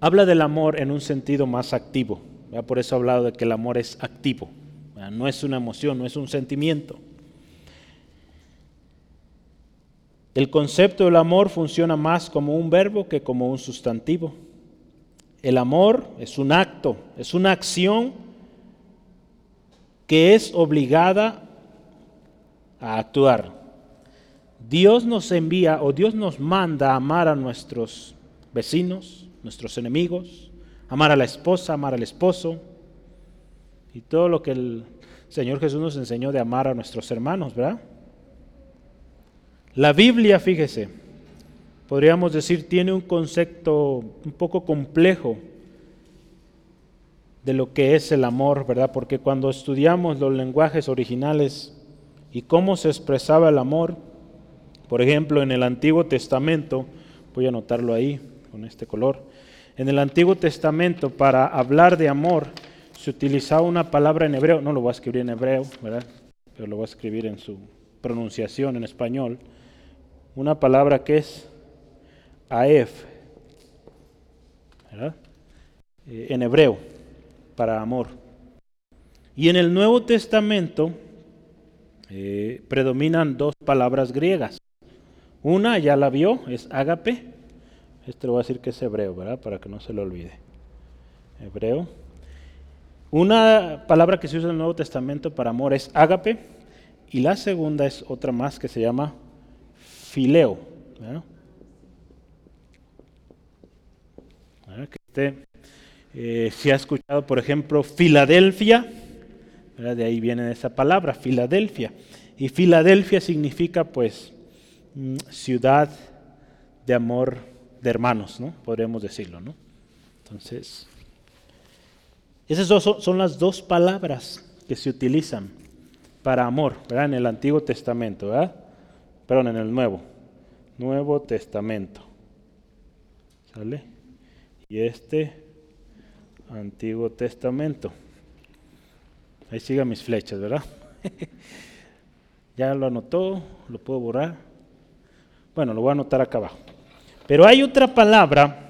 habla del amor en un sentido más activo, por eso ha hablado de que el amor es activo. no es una emoción, no es un sentimiento. El concepto del amor funciona más como un verbo que como un sustantivo. El amor es un acto, es una acción que es obligada a actuar. Dios nos envía o Dios nos manda a amar a nuestros vecinos, nuestros enemigos, amar a la esposa, amar al esposo y todo lo que el Señor Jesús nos enseñó de amar a nuestros hermanos, ¿verdad? La Biblia, fíjese, podríamos decir, tiene un concepto un poco complejo de lo que es el amor, ¿verdad? Porque cuando estudiamos los lenguajes originales y cómo se expresaba el amor, por ejemplo, en el Antiguo Testamento, voy a anotarlo ahí con este color, en el Antiguo Testamento para hablar de amor se utilizaba una palabra en hebreo, no lo voy a escribir en hebreo, ¿verdad? Pero lo voy a escribir en su pronunciación en español, una palabra que es aef, ¿verdad? Eh, en hebreo para amor. Y en el Nuevo Testamento eh, predominan dos palabras griegas. Una ya la vio, es ágape. Este lo voy a decir que es hebreo, ¿verdad? Para que no se lo olvide. Hebreo. Una palabra que se usa en el Nuevo Testamento para amor es ágape. Y la segunda es otra más que se llama fileo. ¿verdad? Que este eh, si ha escuchado, por ejemplo, Filadelfia, de ahí viene esa palabra, Filadelfia. Y Filadelfia significa, pues, mm, ciudad de amor de hermanos, ¿no? Podríamos decirlo, ¿no? Entonces, esas son, son las dos palabras que se utilizan para amor, ¿verdad? En el Antiguo Testamento, ¿verdad? Perdón, en el Nuevo. Nuevo Testamento. ¿Sale? Y este Antiguo Testamento. Ahí sigan mis flechas, ¿verdad? ya lo anotó, lo puedo borrar. Bueno, lo voy a anotar acá abajo. Pero hay otra palabra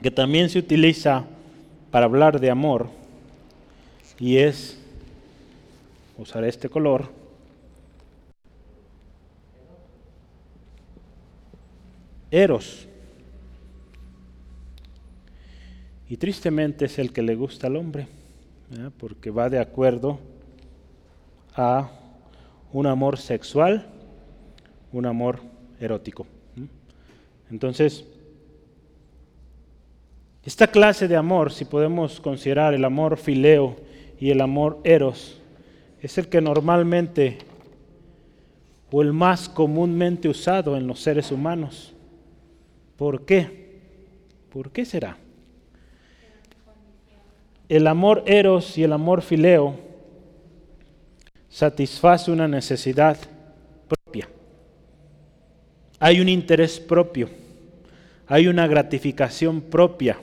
que también se utiliza para hablar de amor y es, usar este color, eros. Y tristemente es el que le gusta al hombre, porque va de acuerdo a un amor sexual, un amor erótico. Entonces, esta clase de amor, si podemos considerar el amor fileo y el amor eros, es el que normalmente o el más comúnmente usado en los seres humanos. ¿Por qué? ¿Por qué será? El amor eros y el amor fileo satisface una necesidad propia. Hay un interés propio, hay una gratificación propia,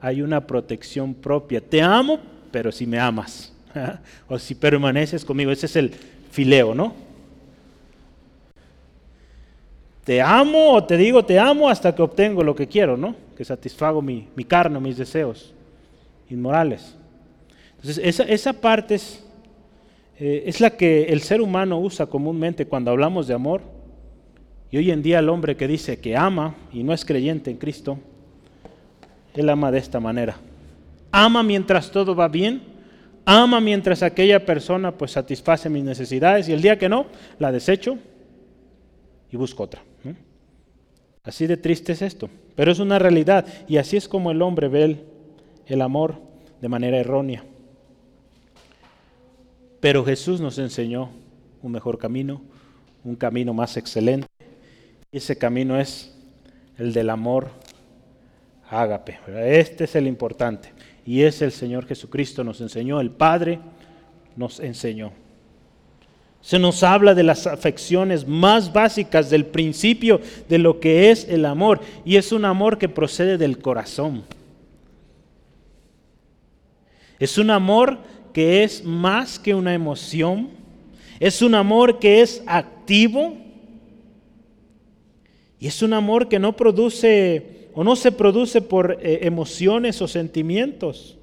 hay una protección propia. Te amo, pero si me amas, o si permaneces conmigo, ese es el fileo, ¿no? Te amo o te digo te amo hasta que obtengo lo que quiero, ¿no? Que satisfago mi, mi carne, mis deseos inmorales. Entonces, esa, esa parte es, eh, es la que el ser humano usa comúnmente cuando hablamos de amor. Y hoy en día el hombre que dice que ama y no es creyente en Cristo, él ama de esta manera. Ama mientras todo va bien, ama mientras aquella persona pues satisface mis necesidades y el día que no, la desecho y busco otra. Así de triste es esto, pero es una realidad y así es como el hombre ve el, el amor de manera errónea. Pero Jesús nos enseñó un mejor camino, un camino más excelente. Y ese camino es el del amor ágape. Este es el importante. Y es el Señor Jesucristo nos enseñó, el Padre nos enseñó. Se nos habla de las afecciones más básicas del principio de lo que es el amor. Y es un amor que procede del corazón. Es un amor que es más que una emoción. Es un amor que es activo. Y es un amor que no produce o no se produce por eh, emociones o sentimientos.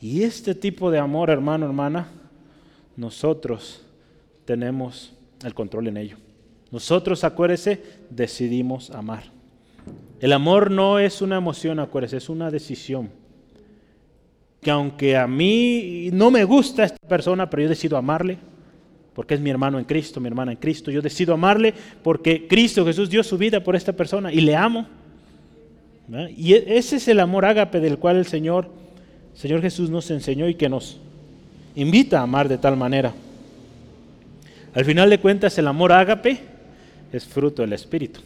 Y este tipo de amor, hermano, hermana, nosotros tenemos el control en ello. Nosotros, acuérdese, decidimos amar. El amor no es una emoción, acuérdese, es una decisión. Que aunque a mí no me gusta esta persona, pero yo decido amarle, porque es mi hermano en Cristo, mi hermana en Cristo, yo decido amarle porque Cristo Jesús dio su vida por esta persona y le amo. Y e, ese es el amor ágape del cual el Señor, Señor Jesús nos enseñó y que nos invita a amar de tal manera. Al final de cuentas, el amor ágape es fruto del Espíritu.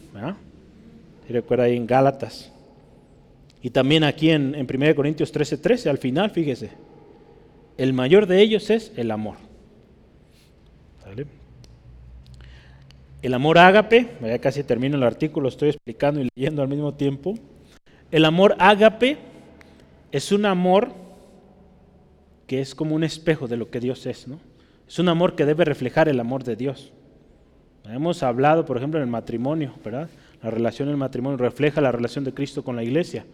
Y recuerda ahí en Gálatas. Y también aquí en, en 1 Corintios 13:13, 13, al final, fíjese, el mayor de ellos es el amor. El amor ágape, ya casi termino el artículo, estoy explicando y leyendo al mismo tiempo. El amor ágape es un amor que es como un espejo de lo que Dios es, ¿no? Es un amor que debe reflejar el amor de Dios. Hemos hablado, por ejemplo, en el matrimonio, ¿verdad? La relación del matrimonio refleja la relación de Cristo con la iglesia.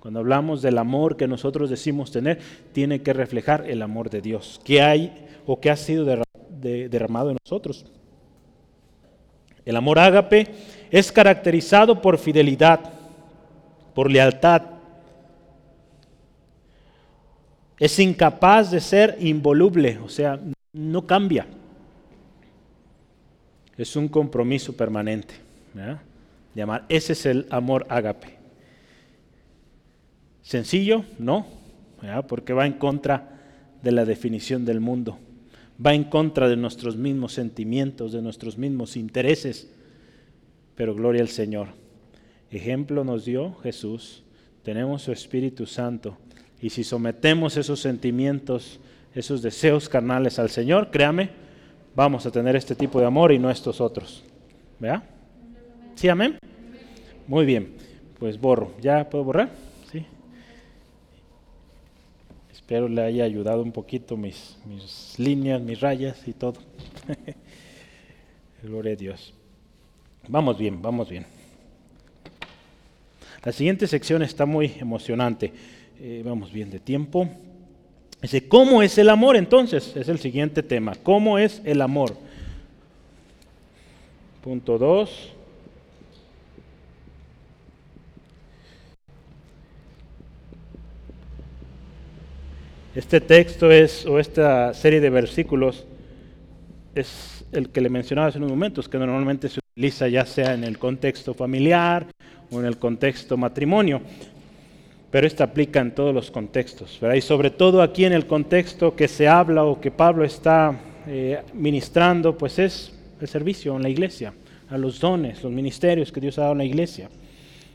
Cuando hablamos del amor que nosotros decimos tener, tiene que reflejar el amor de Dios, que hay o que ha sido derramado en nosotros. El amor ágape es caracterizado por fidelidad, por lealtad. Es incapaz de ser involuble, o sea, no cambia. Es un compromiso permanente amar. Ese es el amor ágape. Sencillo, no, porque va en contra de la definición del mundo. Va en contra de nuestros mismos sentimientos, de nuestros mismos intereses. Pero gloria al Señor. Ejemplo nos dio Jesús. Tenemos su Espíritu Santo. Y si sometemos esos sentimientos, esos deseos carnales al Señor, créame, vamos a tener este tipo de amor y no estos otros. ¿Vea? ¿Sí, amén? Muy bien, pues borro. ¿Ya puedo borrar? Sí. Espero le haya ayudado un poquito mis, mis líneas, mis rayas y todo. Gloria a Dios. Vamos bien, vamos bien. La siguiente sección está muy emocionante. Eh, vamos bien de tiempo. Dice, ¿cómo es el amor entonces? Es el siguiente tema. ¿Cómo es el amor? Punto 2. Este texto es, o esta serie de versículos, es el que le mencionaba hace unos momentos, que normalmente se utiliza ya sea en el contexto familiar o en el contexto matrimonio pero esto aplica en todos los contextos, y sobre todo aquí en el contexto que se habla o que Pablo está eh, ministrando, pues es el servicio en la iglesia, a los dones, los ministerios que Dios ha dado en la iglesia.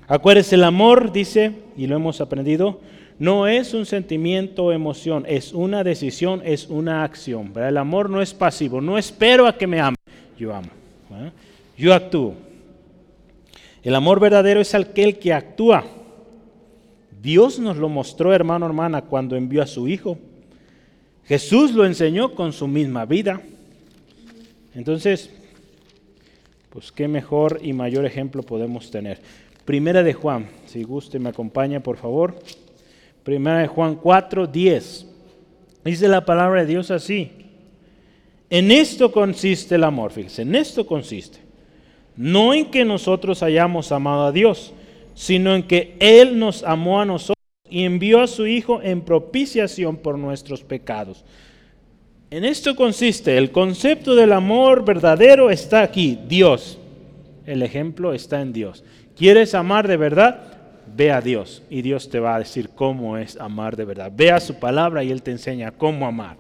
Acuérdese, el amor, dice, y lo hemos aprendido, no es un sentimiento o emoción, es una decisión, es una acción. El amor no es pasivo, no espero a que me ame, yo amo, yo actúo. El amor verdadero es aquel que actúa Dios nos lo mostró, hermano, hermana, cuando envió a su Hijo. Jesús lo enseñó con su misma vida. Entonces, pues qué mejor y mayor ejemplo podemos tener. Primera de Juan, si guste me acompaña, por favor. Primera de Juan 4, 10. Dice la palabra de Dios así. En esto consiste el amor, fíjense, en esto consiste. No en que nosotros hayamos amado a Dios, sino en que Él nos amó a nosotros y envió a su Hijo en propiciación por nuestros pecados. En esto consiste, el concepto del amor verdadero está aquí, Dios. El ejemplo está en Dios. ¿Quieres amar de verdad? Ve a Dios y Dios te va a decir cómo es amar de verdad. Ve a su palabra y Él te enseña cómo amar.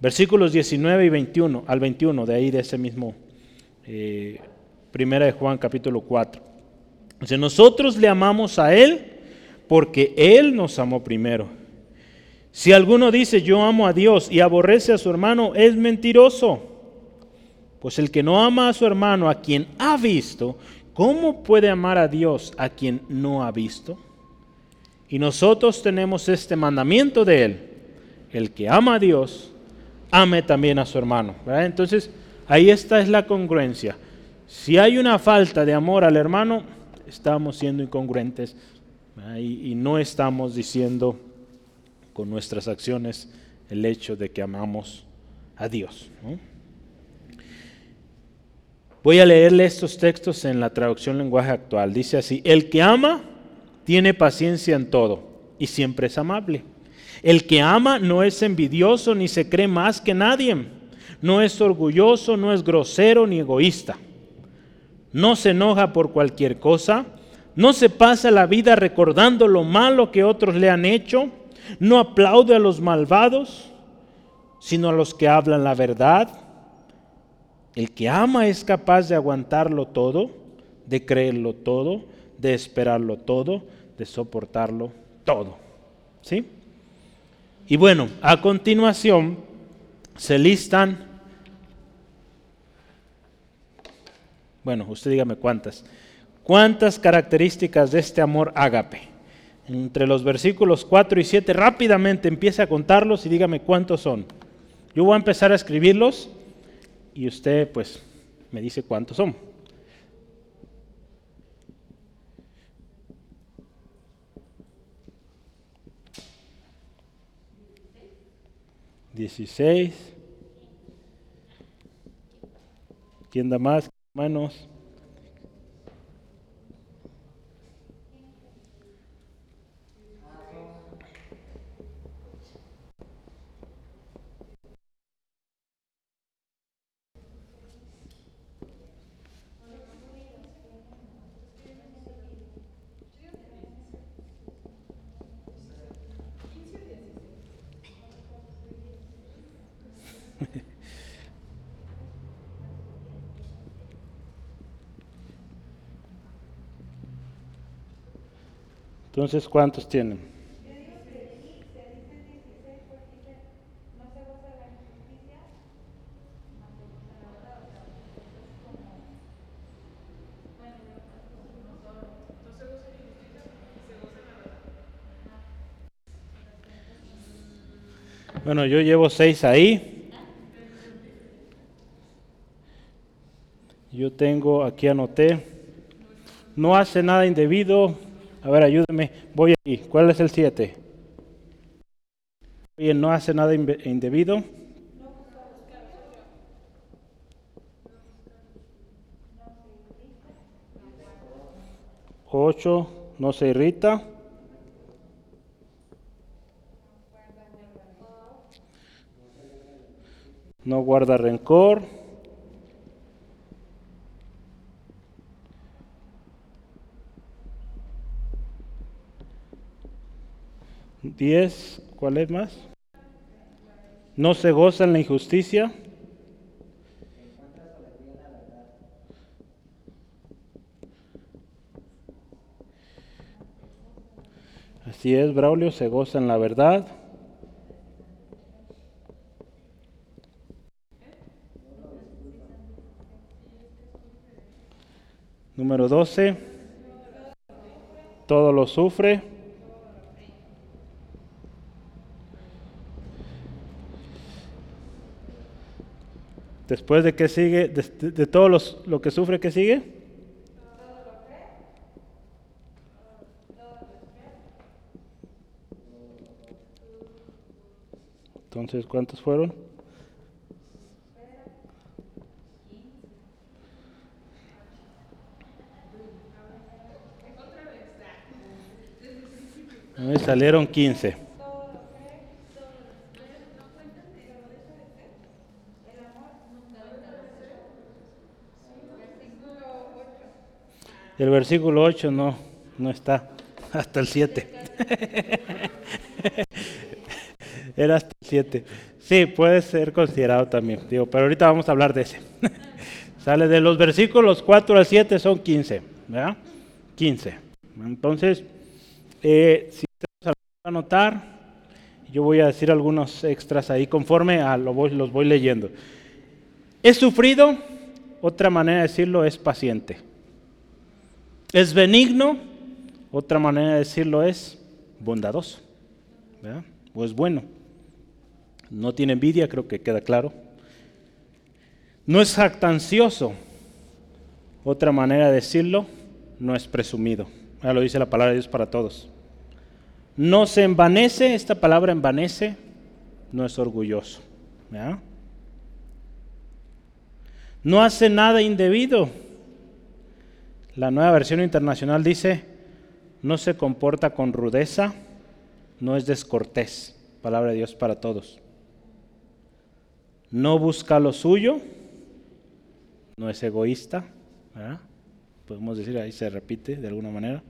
Versículos 19 y 21, al 21, de ahí de ese mismo, eh, primera de Juan capítulo 4 nosotros le amamos a Él porque Él nos amó primero. Si alguno dice yo amo a Dios y aborrece a su hermano, es mentiroso. Pues el que no ama a su hermano, a quien ha visto, ¿cómo puede amar a Dios a quien no ha visto? Y nosotros tenemos este mandamiento de Él. El que ama a Dios, ame también a su hermano. Entonces, ahí esta es la congruencia. Si hay una falta de amor al hermano, estamos siendo incongruentes y, no estamos diciendo con nuestras acciones el hecho de que amamos a Dios. Voy a leerle estos textos en la traducción lenguaje actual. Dice así, el que ama tiene paciencia en todo y siempre es amable. El que ama no es envidioso ni se cree más que nadie. No es orgulloso, no es grosero ni egoísta. No se enoja por cualquier cosa. No se pasa la vida recordando lo malo que otros le han hecho. No aplaude a los malvados, sino a los que hablan la verdad el que ama es capaz de aguantarlo todo, de creerlo todo, de esperarlo todo, de soportarlo todo. ¿Sí? Y bueno, a continuación se listan, bueno, usted dígame cuántas, cuántas características de este amor ágape. Entre los versículos 4 y 7, rápidamente empiece a contarlos y dígame cuántos son. Yo voy a empezar a escribirlos y usted pues me dice cuántos son. Dieciséis. ¿Quién da más? Hermanos. Entonces, ¿cuántos tienen? Bueno, yo llevo seis ahí. Yo tengo, aquí anoté, no hace nada indebido, a ver, ayúdame. Voy ahí. ¿Cuál es el 7? Oye, no hace nada indebido. Ocho, no se irrita. No guarda rencor. Diez, ¿cuál es más? No se goza en la injusticia. Así es, Braulio, se goza en la verdad. Número 12. Todo lo sufre. Después de que sigue, de, de todo los, lo que sufre, ¿qué sigue? Entonces, ¿cuántos fueron? Salieron 15. El versículo 8 no, no está, hasta el 7. Era hasta el 7. Sí, puede ser considerado también, digo, pero ahorita vamos a hablar de ese. Sale de los versículos 4 al 7 son 15, ¿verdad? 15. Entonces, eh, si ustedes a anotar, yo voy a decir algunos extras ahí conforme a lo voy, los voy leyendo. He sufrido, otra manera de decirlo es paciente. Es benigno, otra manera de decirlo es bondadoso, o es bueno. No tiene envidia, creo que queda claro. No es jactancioso, otra manera de decirlo, no es presumido. Ya lo dice la palabra de Dios para todos. No se envanece, esta palabra envanece, no es orgulloso. No hace nada indebido. La nueva versión internacional dice, no se comporta con rudeza, no es descortés. Palabra de Dios para todos. No busca lo suyo, no es egoísta. Podemos decir, ahí se repite de alguna manera.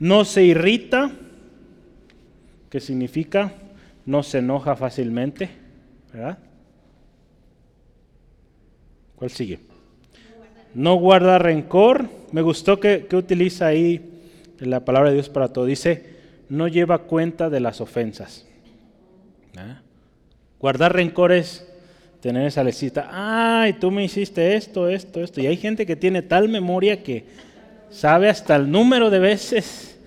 No se irrita, que significa no se enoja fácilmente. ¿verdad? ¿Cuál sigue? No guarda rencor. Me gustó que, utiliza ahí la palabra de Dios para todo. Dice, no lleva cuenta de las ofensas. Guardar rencor es tener esa lecita. Ay, tú me hiciste esto, esto, esto. Y hay gente que tiene tal memoria que sabe hasta el número de veces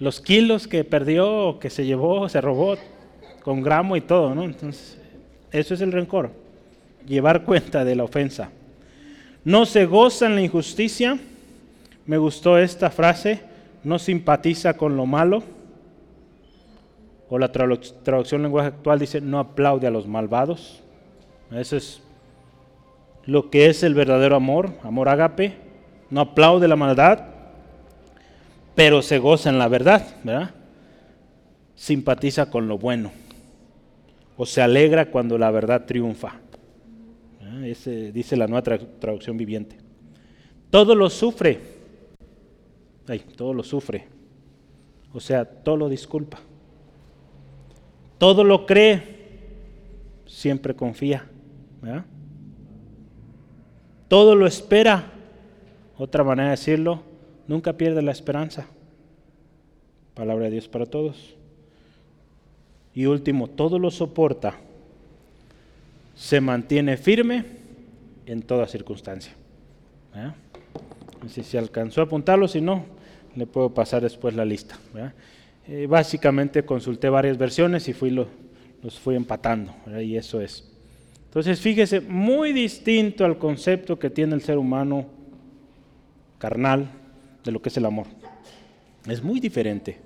los kilos que perdió, que se llevó, se robó, con gramo y todo, ¿no? Entonces, eso es el rencor, llevar cuenta de la ofensa. No se goza en la injusticia. Me gustó esta frase, no simpatiza con lo malo. O la traducción lenguaje actual dice, no aplaude a los malvados. Eso es lo que es el verdadero amor, amor ágape. No aplaude la maldad, pero se goza en la verdad, ¿verdad? Simpatiza con lo bueno. O se alegra cuando la verdad triunfa. Ese dice la nueva traducción viviente. Todo lo sufre. Ay, todo lo sufre. O sea, todo lo disculpa. Todo lo cree. Siempre confía. Todo lo espera. Otra manera de decirlo, nunca pierde la esperanza. Palabra de Dios para todos. Y último, todo lo soporta. Se mantiene firme en toda circunstancia. Si se alcanzó a apuntarlo, si no, le puedo pasar después la lista. Eh, básicamente consulté varias versiones y fui los fui empatando, y eso es. Entonces, fíjese, muy distinto al concepto que tiene el ser humano carnal de lo que es el amor. Es muy diferente.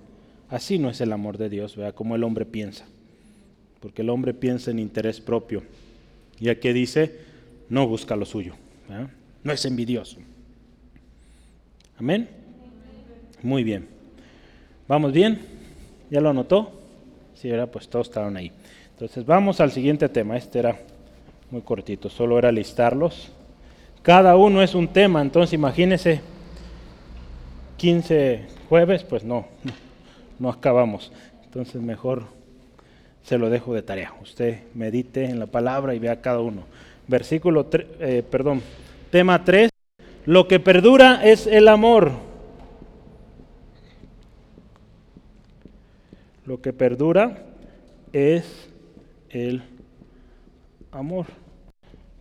Así no es el amor de Dios, ¿verdad? como el hombre piensa. Porque el hombre piensa en interés propio. Y aquí dice, no busca lo suyo. No es envidioso. Amén. Muy bien. ¿Vamos bien? ¿Ya lo anotó? Sí, era pues todos estaban ahí. Entonces vamos al siguiente tema. Este era muy cortito, solo era listarlos. Cada uno es un tema, entonces imagínense 15 jueves, pues no, no, acabamos. Entonces mejor se lo dejo de tarea. Usted medite en la palabra y vea cada uno. Versículo, eh, perdón, tema 3. Lo que perdura es el amor. Lo que perdura es el amor.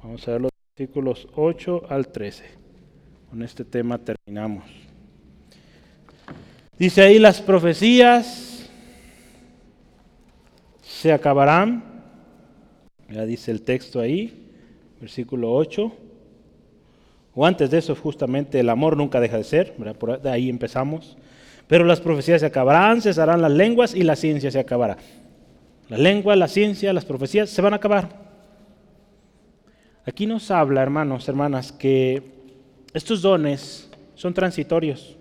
Vamos a ver los versículos 8 al 13. Con este tema terminamos. Dice ahí las profecías se acabarán. Ya dice el texto ahí, versículo 8. O antes de eso, justamente, el amor nunca deja de ser. De ahí empezamos. Pero las profecías se acabarán, cesarán las lenguas y la ciencia se acabará. La lengua, la ciencia, las profecías se van a acabar. Aquí nos habla, hermanos, hermanas, que estos dones son transitorios.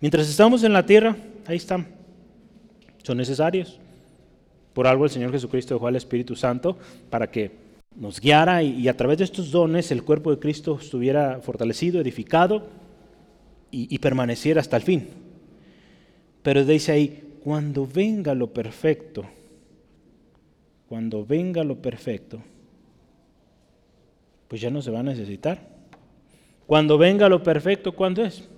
Mientras estamos en la tierra, ahí están. Son necesarios. Por algo el Señor Jesucristo dejó al Espíritu Santo para que nos guiara y, a través de estos dones el cuerpo de Cristo estuviera fortalecido, edificado y, y permaneciera hasta el fin. Pero dice ahí, cuando venga lo perfecto, cuando venga lo perfecto, pues ya no se va a necesitar. Cuando venga lo perfecto, ¿cuándo es?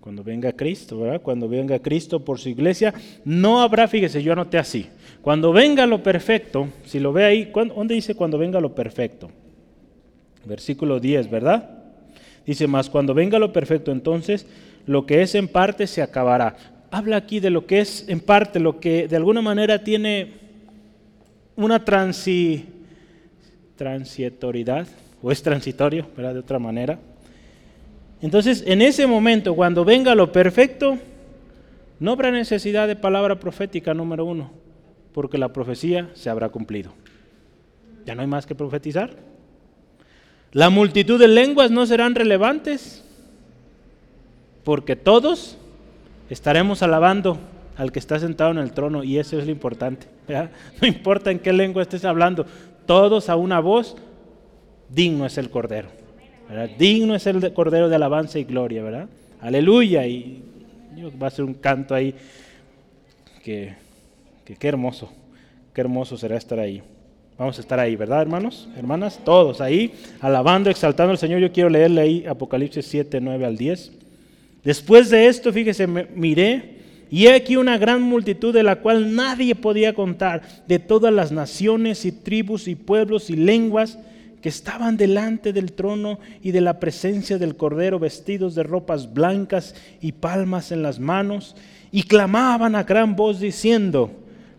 Cuando venga Cristo, ¿verdad? Cuando venga Cristo por su iglesia, no habrá, fíjese, yo anoté así. Cuando venga lo perfecto, si lo ve ahí, ¿dónde dice cuando venga lo perfecto? Versículo 10, ¿verdad? Dice más, cuando venga lo perfecto, entonces lo que es en parte se acabará. Habla aquí de lo que es en parte, lo que de alguna manera tiene una transi, transitoriedad o es transitorio, ¿verdad? De otra manera. Entonces, en ese momento, cuando venga lo perfecto, No habrá necesidad de palabra profética número uno, porque la profecía se habrá cumplido. Ya no hay más que profetizar. La multitud de lenguas no serán relevantes, porque todos estaremos alabando al que está sentado en el trono y eso es lo importante. No importa en qué lengua estés hablando, todos a una voz, digno es el Cordero. Digno es el Cordero de alabanza y gloria, ¿verdad? Aleluya. Y va a ser un canto ahí que, que qué hermoso, qué hermoso será estar ahí. Vamos a estar ahí, ¿verdad, hermanos? Hermanas, todos ahí, alabando, exaltando al Señor. Yo quiero leerle ahí Apocalipsis 7, 9 al 10. Después de esto, fíjese, miré y he aquí una gran multitud de la cual nadie podía contar, de todas las naciones y tribus y pueblos y lenguas que estaban delante del trono y de la presencia del Cordero vestidos de ropas blancas y palmas en las manos, y clamaban a gran voz diciendo,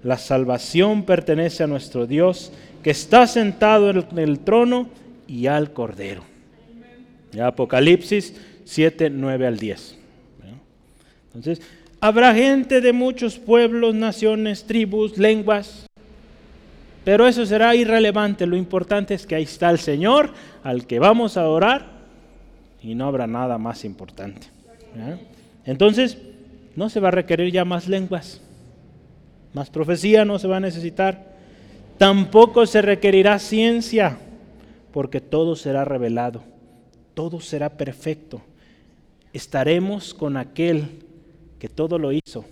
la salvación pertenece a nuestro Dios que está sentado en el trono y al Cordero. Apocalipsis 7, 9 al 10. Entonces, habrá gente de muchos pueblos, naciones, tribus, lenguas, pero eso será irrelevante. Lo importante es que ahí está el Señor al que vamos a orar y no habrá nada más importante. Entonces, no se va a requerir ya más lenguas, más profecía no se va a necesitar. Tampoco se requerirá ciencia, porque todo será revelado, todo será perfecto. Estaremos con aquel que todo lo hizo,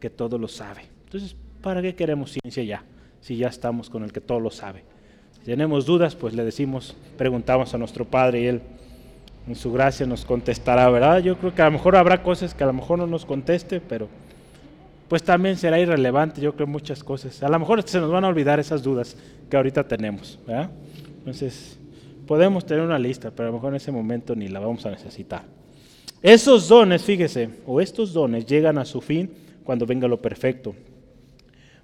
que todo lo sabe. Entonces, ¿para qué queremos ciencia ya? Si ya estamos con el que todo lo sabe. Si tenemos dudas, pues le decimos, preguntamos a nuestro Padre y Él en su gracia nos contestará, ¿verdad? Yo creo que a lo mejor habrá cosas que a lo mejor no nos conteste, pero pues también será irrelevante, yo creo, muchas cosas. A lo mejor se nos van a olvidar esas dudas que ahorita tenemos. Entonces, podemos tener una lista, pero a lo mejor en ese momento ni la vamos a necesitar. Esos dones, fíjese, o estos dones llegan a su fin cuando venga lo perfecto.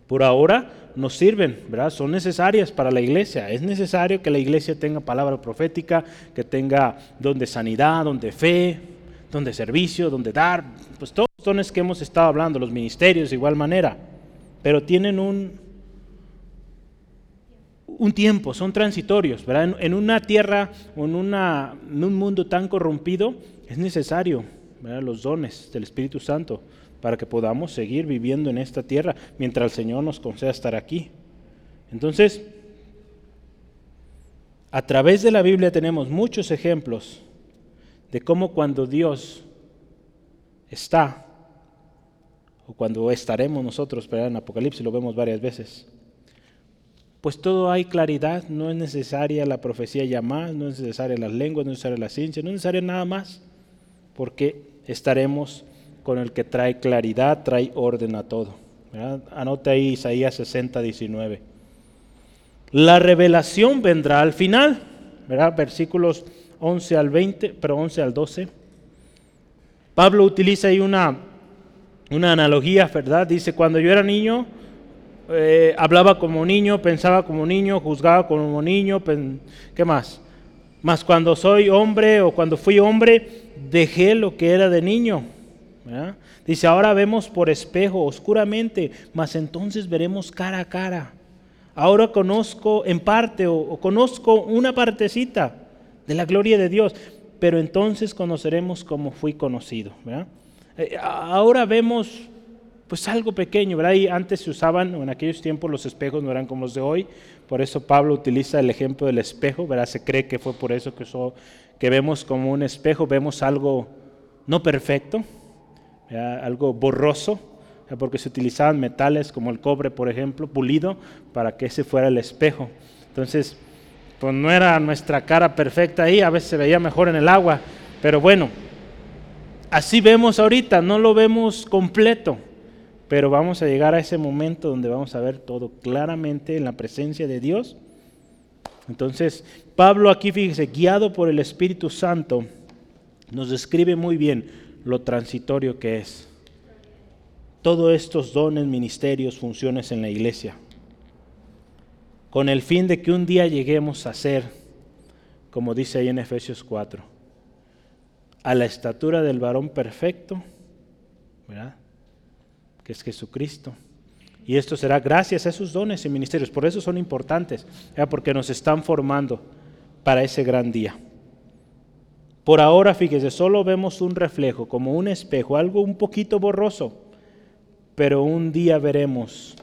Por ahora nos sirven, ¿verdad? Son necesarias para la iglesia. Es necesario que la iglesia tenga palabra profética, que tenga don de sanidad, don de fe, don de servicio, don de dar, pues todos dones que hemos estado hablando, los ministerios de igual manera, pero tienen un, un tiempo, son transitorios. En, una tierra, una, en un mundo tan corrompido, es necesario los dones del Espíritu Santo para que podamos seguir viviendo en esta tierra mientras el Señor nos conceda estar aquí. Entonces, a través de la Biblia tenemos muchos ejemplos de cómo cuando Dios está o cuando estaremos nosotros, pero en Apocalipsis lo vemos varias veces, pues todo hay claridad, no es necesaria la profecía ya más, no es necesaria las lenguas, no es necesaria la ciencia, no es necesaria nada más, porque estaremos con el que trae claridad, trae orden a todo. Anote ahí Isaías 60, 19. La revelación vendrá al final, ¿verdad? versículos 11 al 20, pero 11 al 12. Pablo utiliza ahí una una analogía, ¿verdad? Dice, cuando yo era niño, eh, hablaba como niño, pensaba como niño, juzgaba como niño, ¿qué más? Más cuando soy hombre o cuando fui hombre, dejé lo que era de niño. Dice, ahora vemos por espejo, oscuramente, mas entonces veremos cara a cara. Ahora conozco en parte o, o conozco una partecita de la gloria de Dios, pero entonces conoceremos como fui conocido. ¿verdad? Eh, ahora vemos pues algo pequeño, ¿verdad? Y antes se usaban, en aquellos tiempos los espejos no eran como los de hoy, por eso Pablo utiliza el ejemplo del espejo, ¿verdad? Se cree que fue por eso que, que vemos como un espejo, vemos algo no perfecto, algo borroso, porque se utilizaban metales como el cobre, por ejemplo, pulido, para que ese fuera el espejo. Entonces, pues no era nuestra cara perfecta ahí, a veces se veía mejor en el agua, pero bueno, así vemos ahorita, no lo vemos completo, pero vamos a llegar a ese momento donde vamos a ver todo claramente en la presencia de Dios. Entonces, Pablo aquí, fíjese, guiado por el Espíritu Santo, nos describe muy bien lo transitorio que es. Todos estos dones, ministerios, funciones en la iglesia, con el fin de que un día lleguemos a ser, como dice ahí en Efesios 4, a la estatura del varón perfecto, ¿verdad? que es Jesucristo. Y esto será gracias a esos dones y ministerios. Por eso son importantes, porque nos están formando para ese gran día. Por ahora, fíjese, solo vemos un reflejo, como un espejo, algo un poquito borroso, pero un día veremos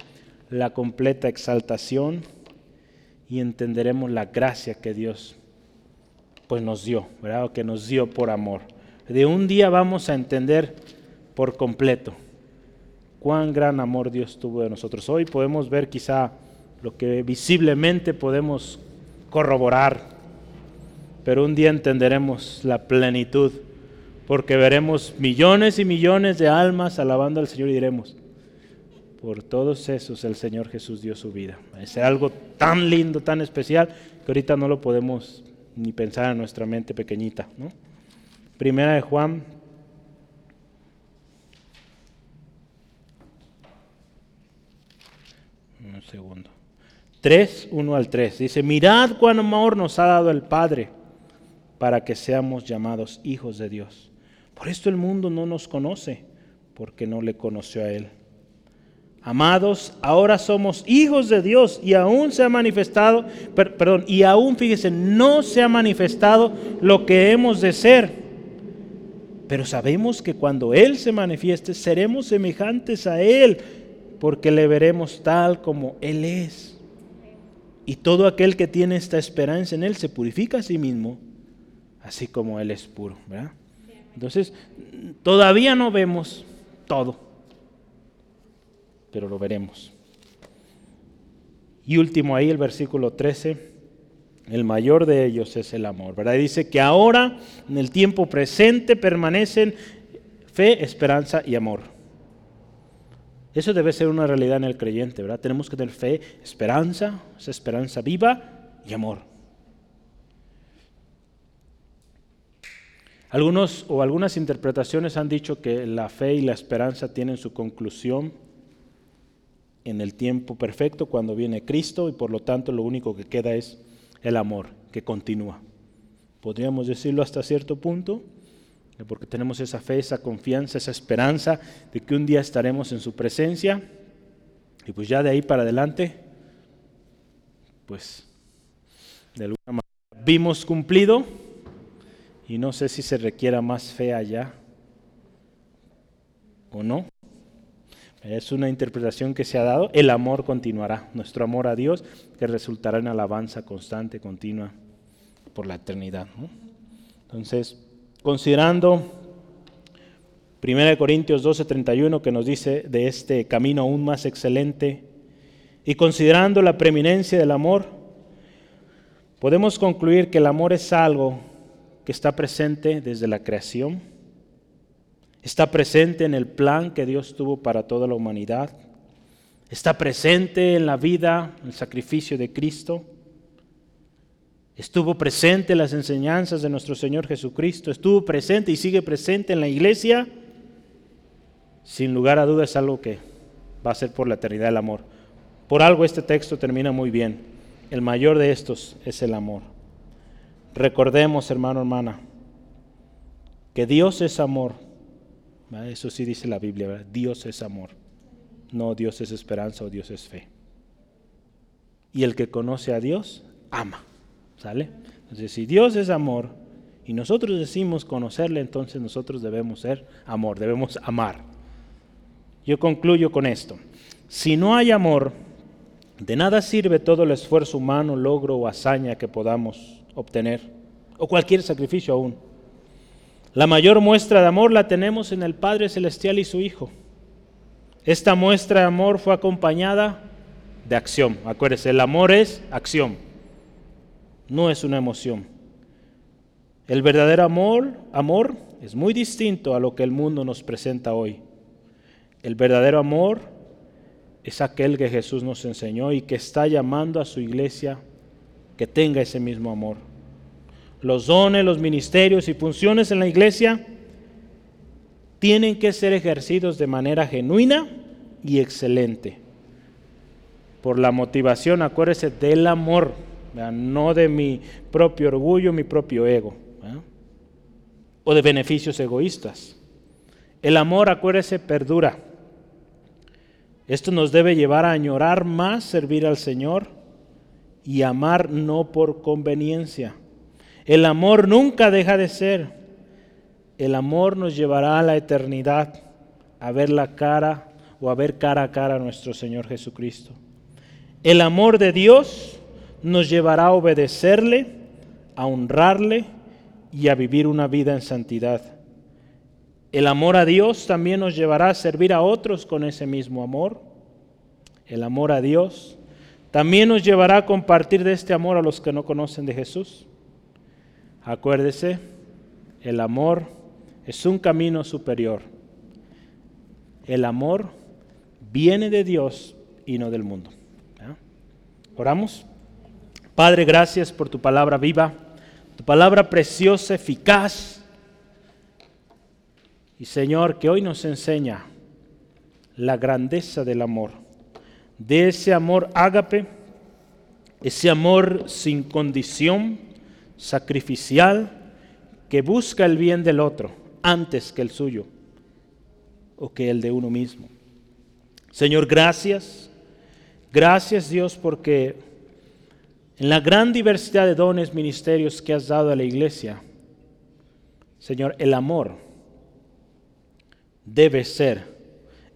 la completa exaltación y entenderemos la gracia que Dios pues nos dio, ¿verdad? que nos dio por amor. De un día vamos a entender por completo cuán gran amor Dios tuvo de nosotros. Hoy podemos ver quizá lo que visiblemente podemos corroborar, pero un día entenderemos la plenitud, porque veremos millones y millones de almas alabando al Señor y diremos, por todos esos el Señor Jesús dio su vida. Es algo tan lindo, tan especial, que ahorita no lo podemos ni pensar en nuestra mente pequeñita. Primera de Juan Un segundo. 3, 1 al 3. Dice, mirad cuán amor nos ha dado el Padre para que seamos llamados hijos de Dios. Por esto el mundo no nos conoce, porque no le conoció a Él. Amados, ahora somos hijos de Dios y aún se ha manifestado, perdón, y aún fíjese, no se ha manifestado lo que hemos de ser. Pero sabemos que cuando Él se manifieste, seremos semejantes a Él porque le veremos tal como Él es. Y todo aquel que tiene esta esperanza en Él se purifica a sí mismo, así como Él es puro. Entonces, todavía no vemos todo, pero lo veremos. Y último ahí, el versículo 13, el mayor de ellos es el amor. ¿verdad? dice que ahora, en el tiempo presente, permanecen fe, esperanza y amor. Eso debe ser una realidad en el creyente, ¿verdad? Tenemos que tener fe, esperanza, esa esperanza viva y amor. Algunos o algunas interpretaciones han dicho que la fe y la esperanza tienen su conclusión en el tiempo perfecto cuando viene Cristo y por lo tanto lo único que queda es el amor que continúa. Podríamos decirlo hasta cierto punto, porque tenemos esa fe, esa confianza, esa esperanza de que un día estaremos en su presencia. Y pues ya de ahí para adelante, pues de alguna manera vimos cumplido y no sé si se requiera más fe allá o no. Es una interpretación que se ha dado. El amor continuará, nuestro amor a Dios, que resultará en alabanza constante, continua, por la eternidad. Entonces, considerando 1 Corintios 12:31 que nos dice de este camino aún más excelente, y considerando la preeminencia del amor, podemos concluir que el amor es algo que está presente desde la creación, está presente en el plan que Dios tuvo para toda la humanidad, está presente en la vida, el sacrificio de Cristo, estuvo presente en las enseñanzas de nuestro Señor Jesucristo, estuvo presente y sigue presente en la iglesia, sin lugar a dudas es algo que va a ser por la eternidad el amor. Por algo este texto termina muy bien. El mayor de estos es el amor. Recordemos, hermano, hermana, que Dios es amor. Eso sí dice la Biblia, Dios es amor. No Dios es esperanza o Dios es fe. Y el que conoce a Dios, ama. ¿Sale? Entonces, si Dios es amor y nosotros decimos conocerle, entonces nosotros debemos ser amor, debemos amar. Yo concluyo con esto. Si no hay amor, de nada sirve todo el esfuerzo humano, logro o hazaña que podamos obtener, o cualquier sacrificio aún. La mayor muestra de amor la tenemos en el Padre Celestial y su Hijo. Esta muestra de amor fue acompañada de acción. Acuérdense, el amor es acción no es una emoción. El verdadero amor, amor es muy distinto a lo que el mundo nos presenta hoy. El verdadero amor es aquel que Jesús nos enseñó y que está llamando a su iglesia que tenga ese mismo amor. Los dones, los ministerios y funciones en la iglesia tienen que ser ejercidos de manera genuina y excelente. Por la motivación, acuérdese, del amor no de mi propio orgullo, mi propio ego, o de beneficios egoístas. El amor, acuérdese, perdura. Esto nos debe llevar a añorar más servir al Señor y amar no por conveniencia. El amor nunca deja de ser. El amor nos llevará a la eternidad, a ver la cara o a ver cara a cara a nuestro Señor Jesucristo. El amor de Dios nos llevará a obedecerle, a honrarle y a vivir una vida en santidad. El amor a Dios también nos llevará a servir a otros con ese mismo amor. El amor a Dios también nos llevará a compartir de este amor a los que no conocen de Jesús. Acuérdese, el amor es un camino superior. El amor viene de Dios y no del mundo. Oramos. Padre, gracias por tu palabra viva, tu palabra preciosa, eficaz. Y Señor, que hoy nos enseña la grandeza del amor, de ese amor ágape, ese amor sin condición, sacrificial, que busca el bien del otro antes que el suyo o que el de uno mismo. Señor, gracias. Gracias Dios porque en la gran diversidad de dones, ministerios que has dado a la iglesia, Señor, el amor debe ser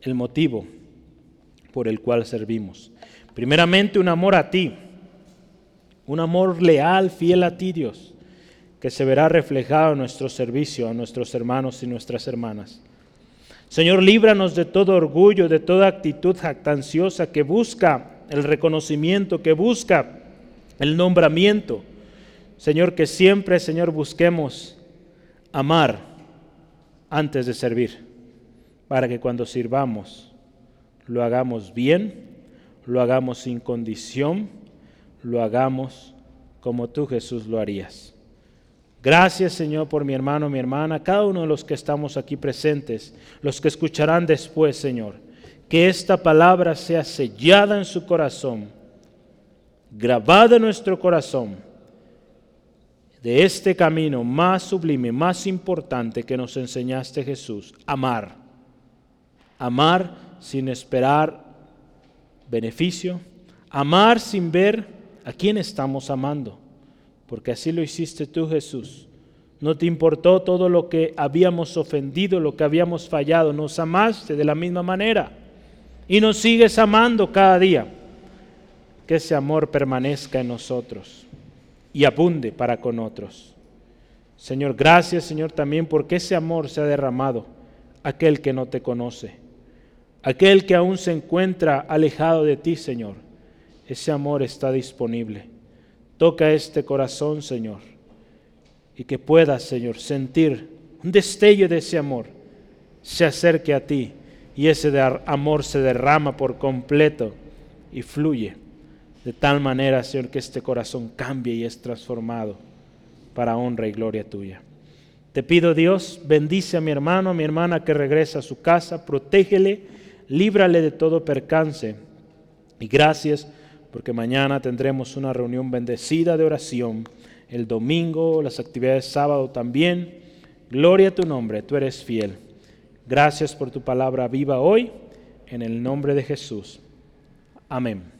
el motivo por el cual servimos. Primeramente un amor a ti, un amor leal, fiel a ti Dios, que se verá reflejado en nuestro servicio a nuestros hermanos y nuestras hermanas. Señor, líbranos de todo orgullo, de toda actitud jactanciosa que busca el reconocimiento, que busca el nombramiento. Señor, que siempre, Señor, busquemos amar antes de servir, para que cuando sirvamos lo hagamos bien, lo hagamos sin condición, lo hagamos como tú, Jesús, lo harías. Gracias Señor por mi hermano, mi hermana, cada uno de los que estamos aquí presentes, los que escucharán después, Señor. Que esta palabra sea sellada en su corazón, grabada en nuestro corazón, de este camino más sublime, más importante que nos enseñaste Jesús, amar. Amar sin esperar beneficio, amar sin ver a quién estamos amando porque así lo hiciste tú, Jesús. No te importó todo lo que habíamos ofendido, lo que habíamos fallado. Nos amaste de la misma manera y nos sigues amando cada día. Que ese amor permanezca en nosotros y abunde para con otros. Señor, gracias, Señor, también porque ese amor se ha derramado aquel que no te conoce, aquel que aún se encuentra alejado de ti, Señor. Ese amor está disponible Toca este corazón, Señor, y que puedas, Señor, sentir un destello de ese amor, se acerque a ti y ese amor se derrama por completo y fluye de tal manera, Señor, que este corazón cambie y es transformado para honra y gloria tuya. Te pido, Dios, bendice a mi hermano, a mi hermana que regresa a su casa, protégele, líbrale de todo percance. Y gracias porque mañana tendremos una reunión bendecida de oración, el domingo, las actividades sábado también. Gloria a tu nombre, tú eres fiel. Gracias por tu palabra viva hoy, en el nombre de Jesús. Amén.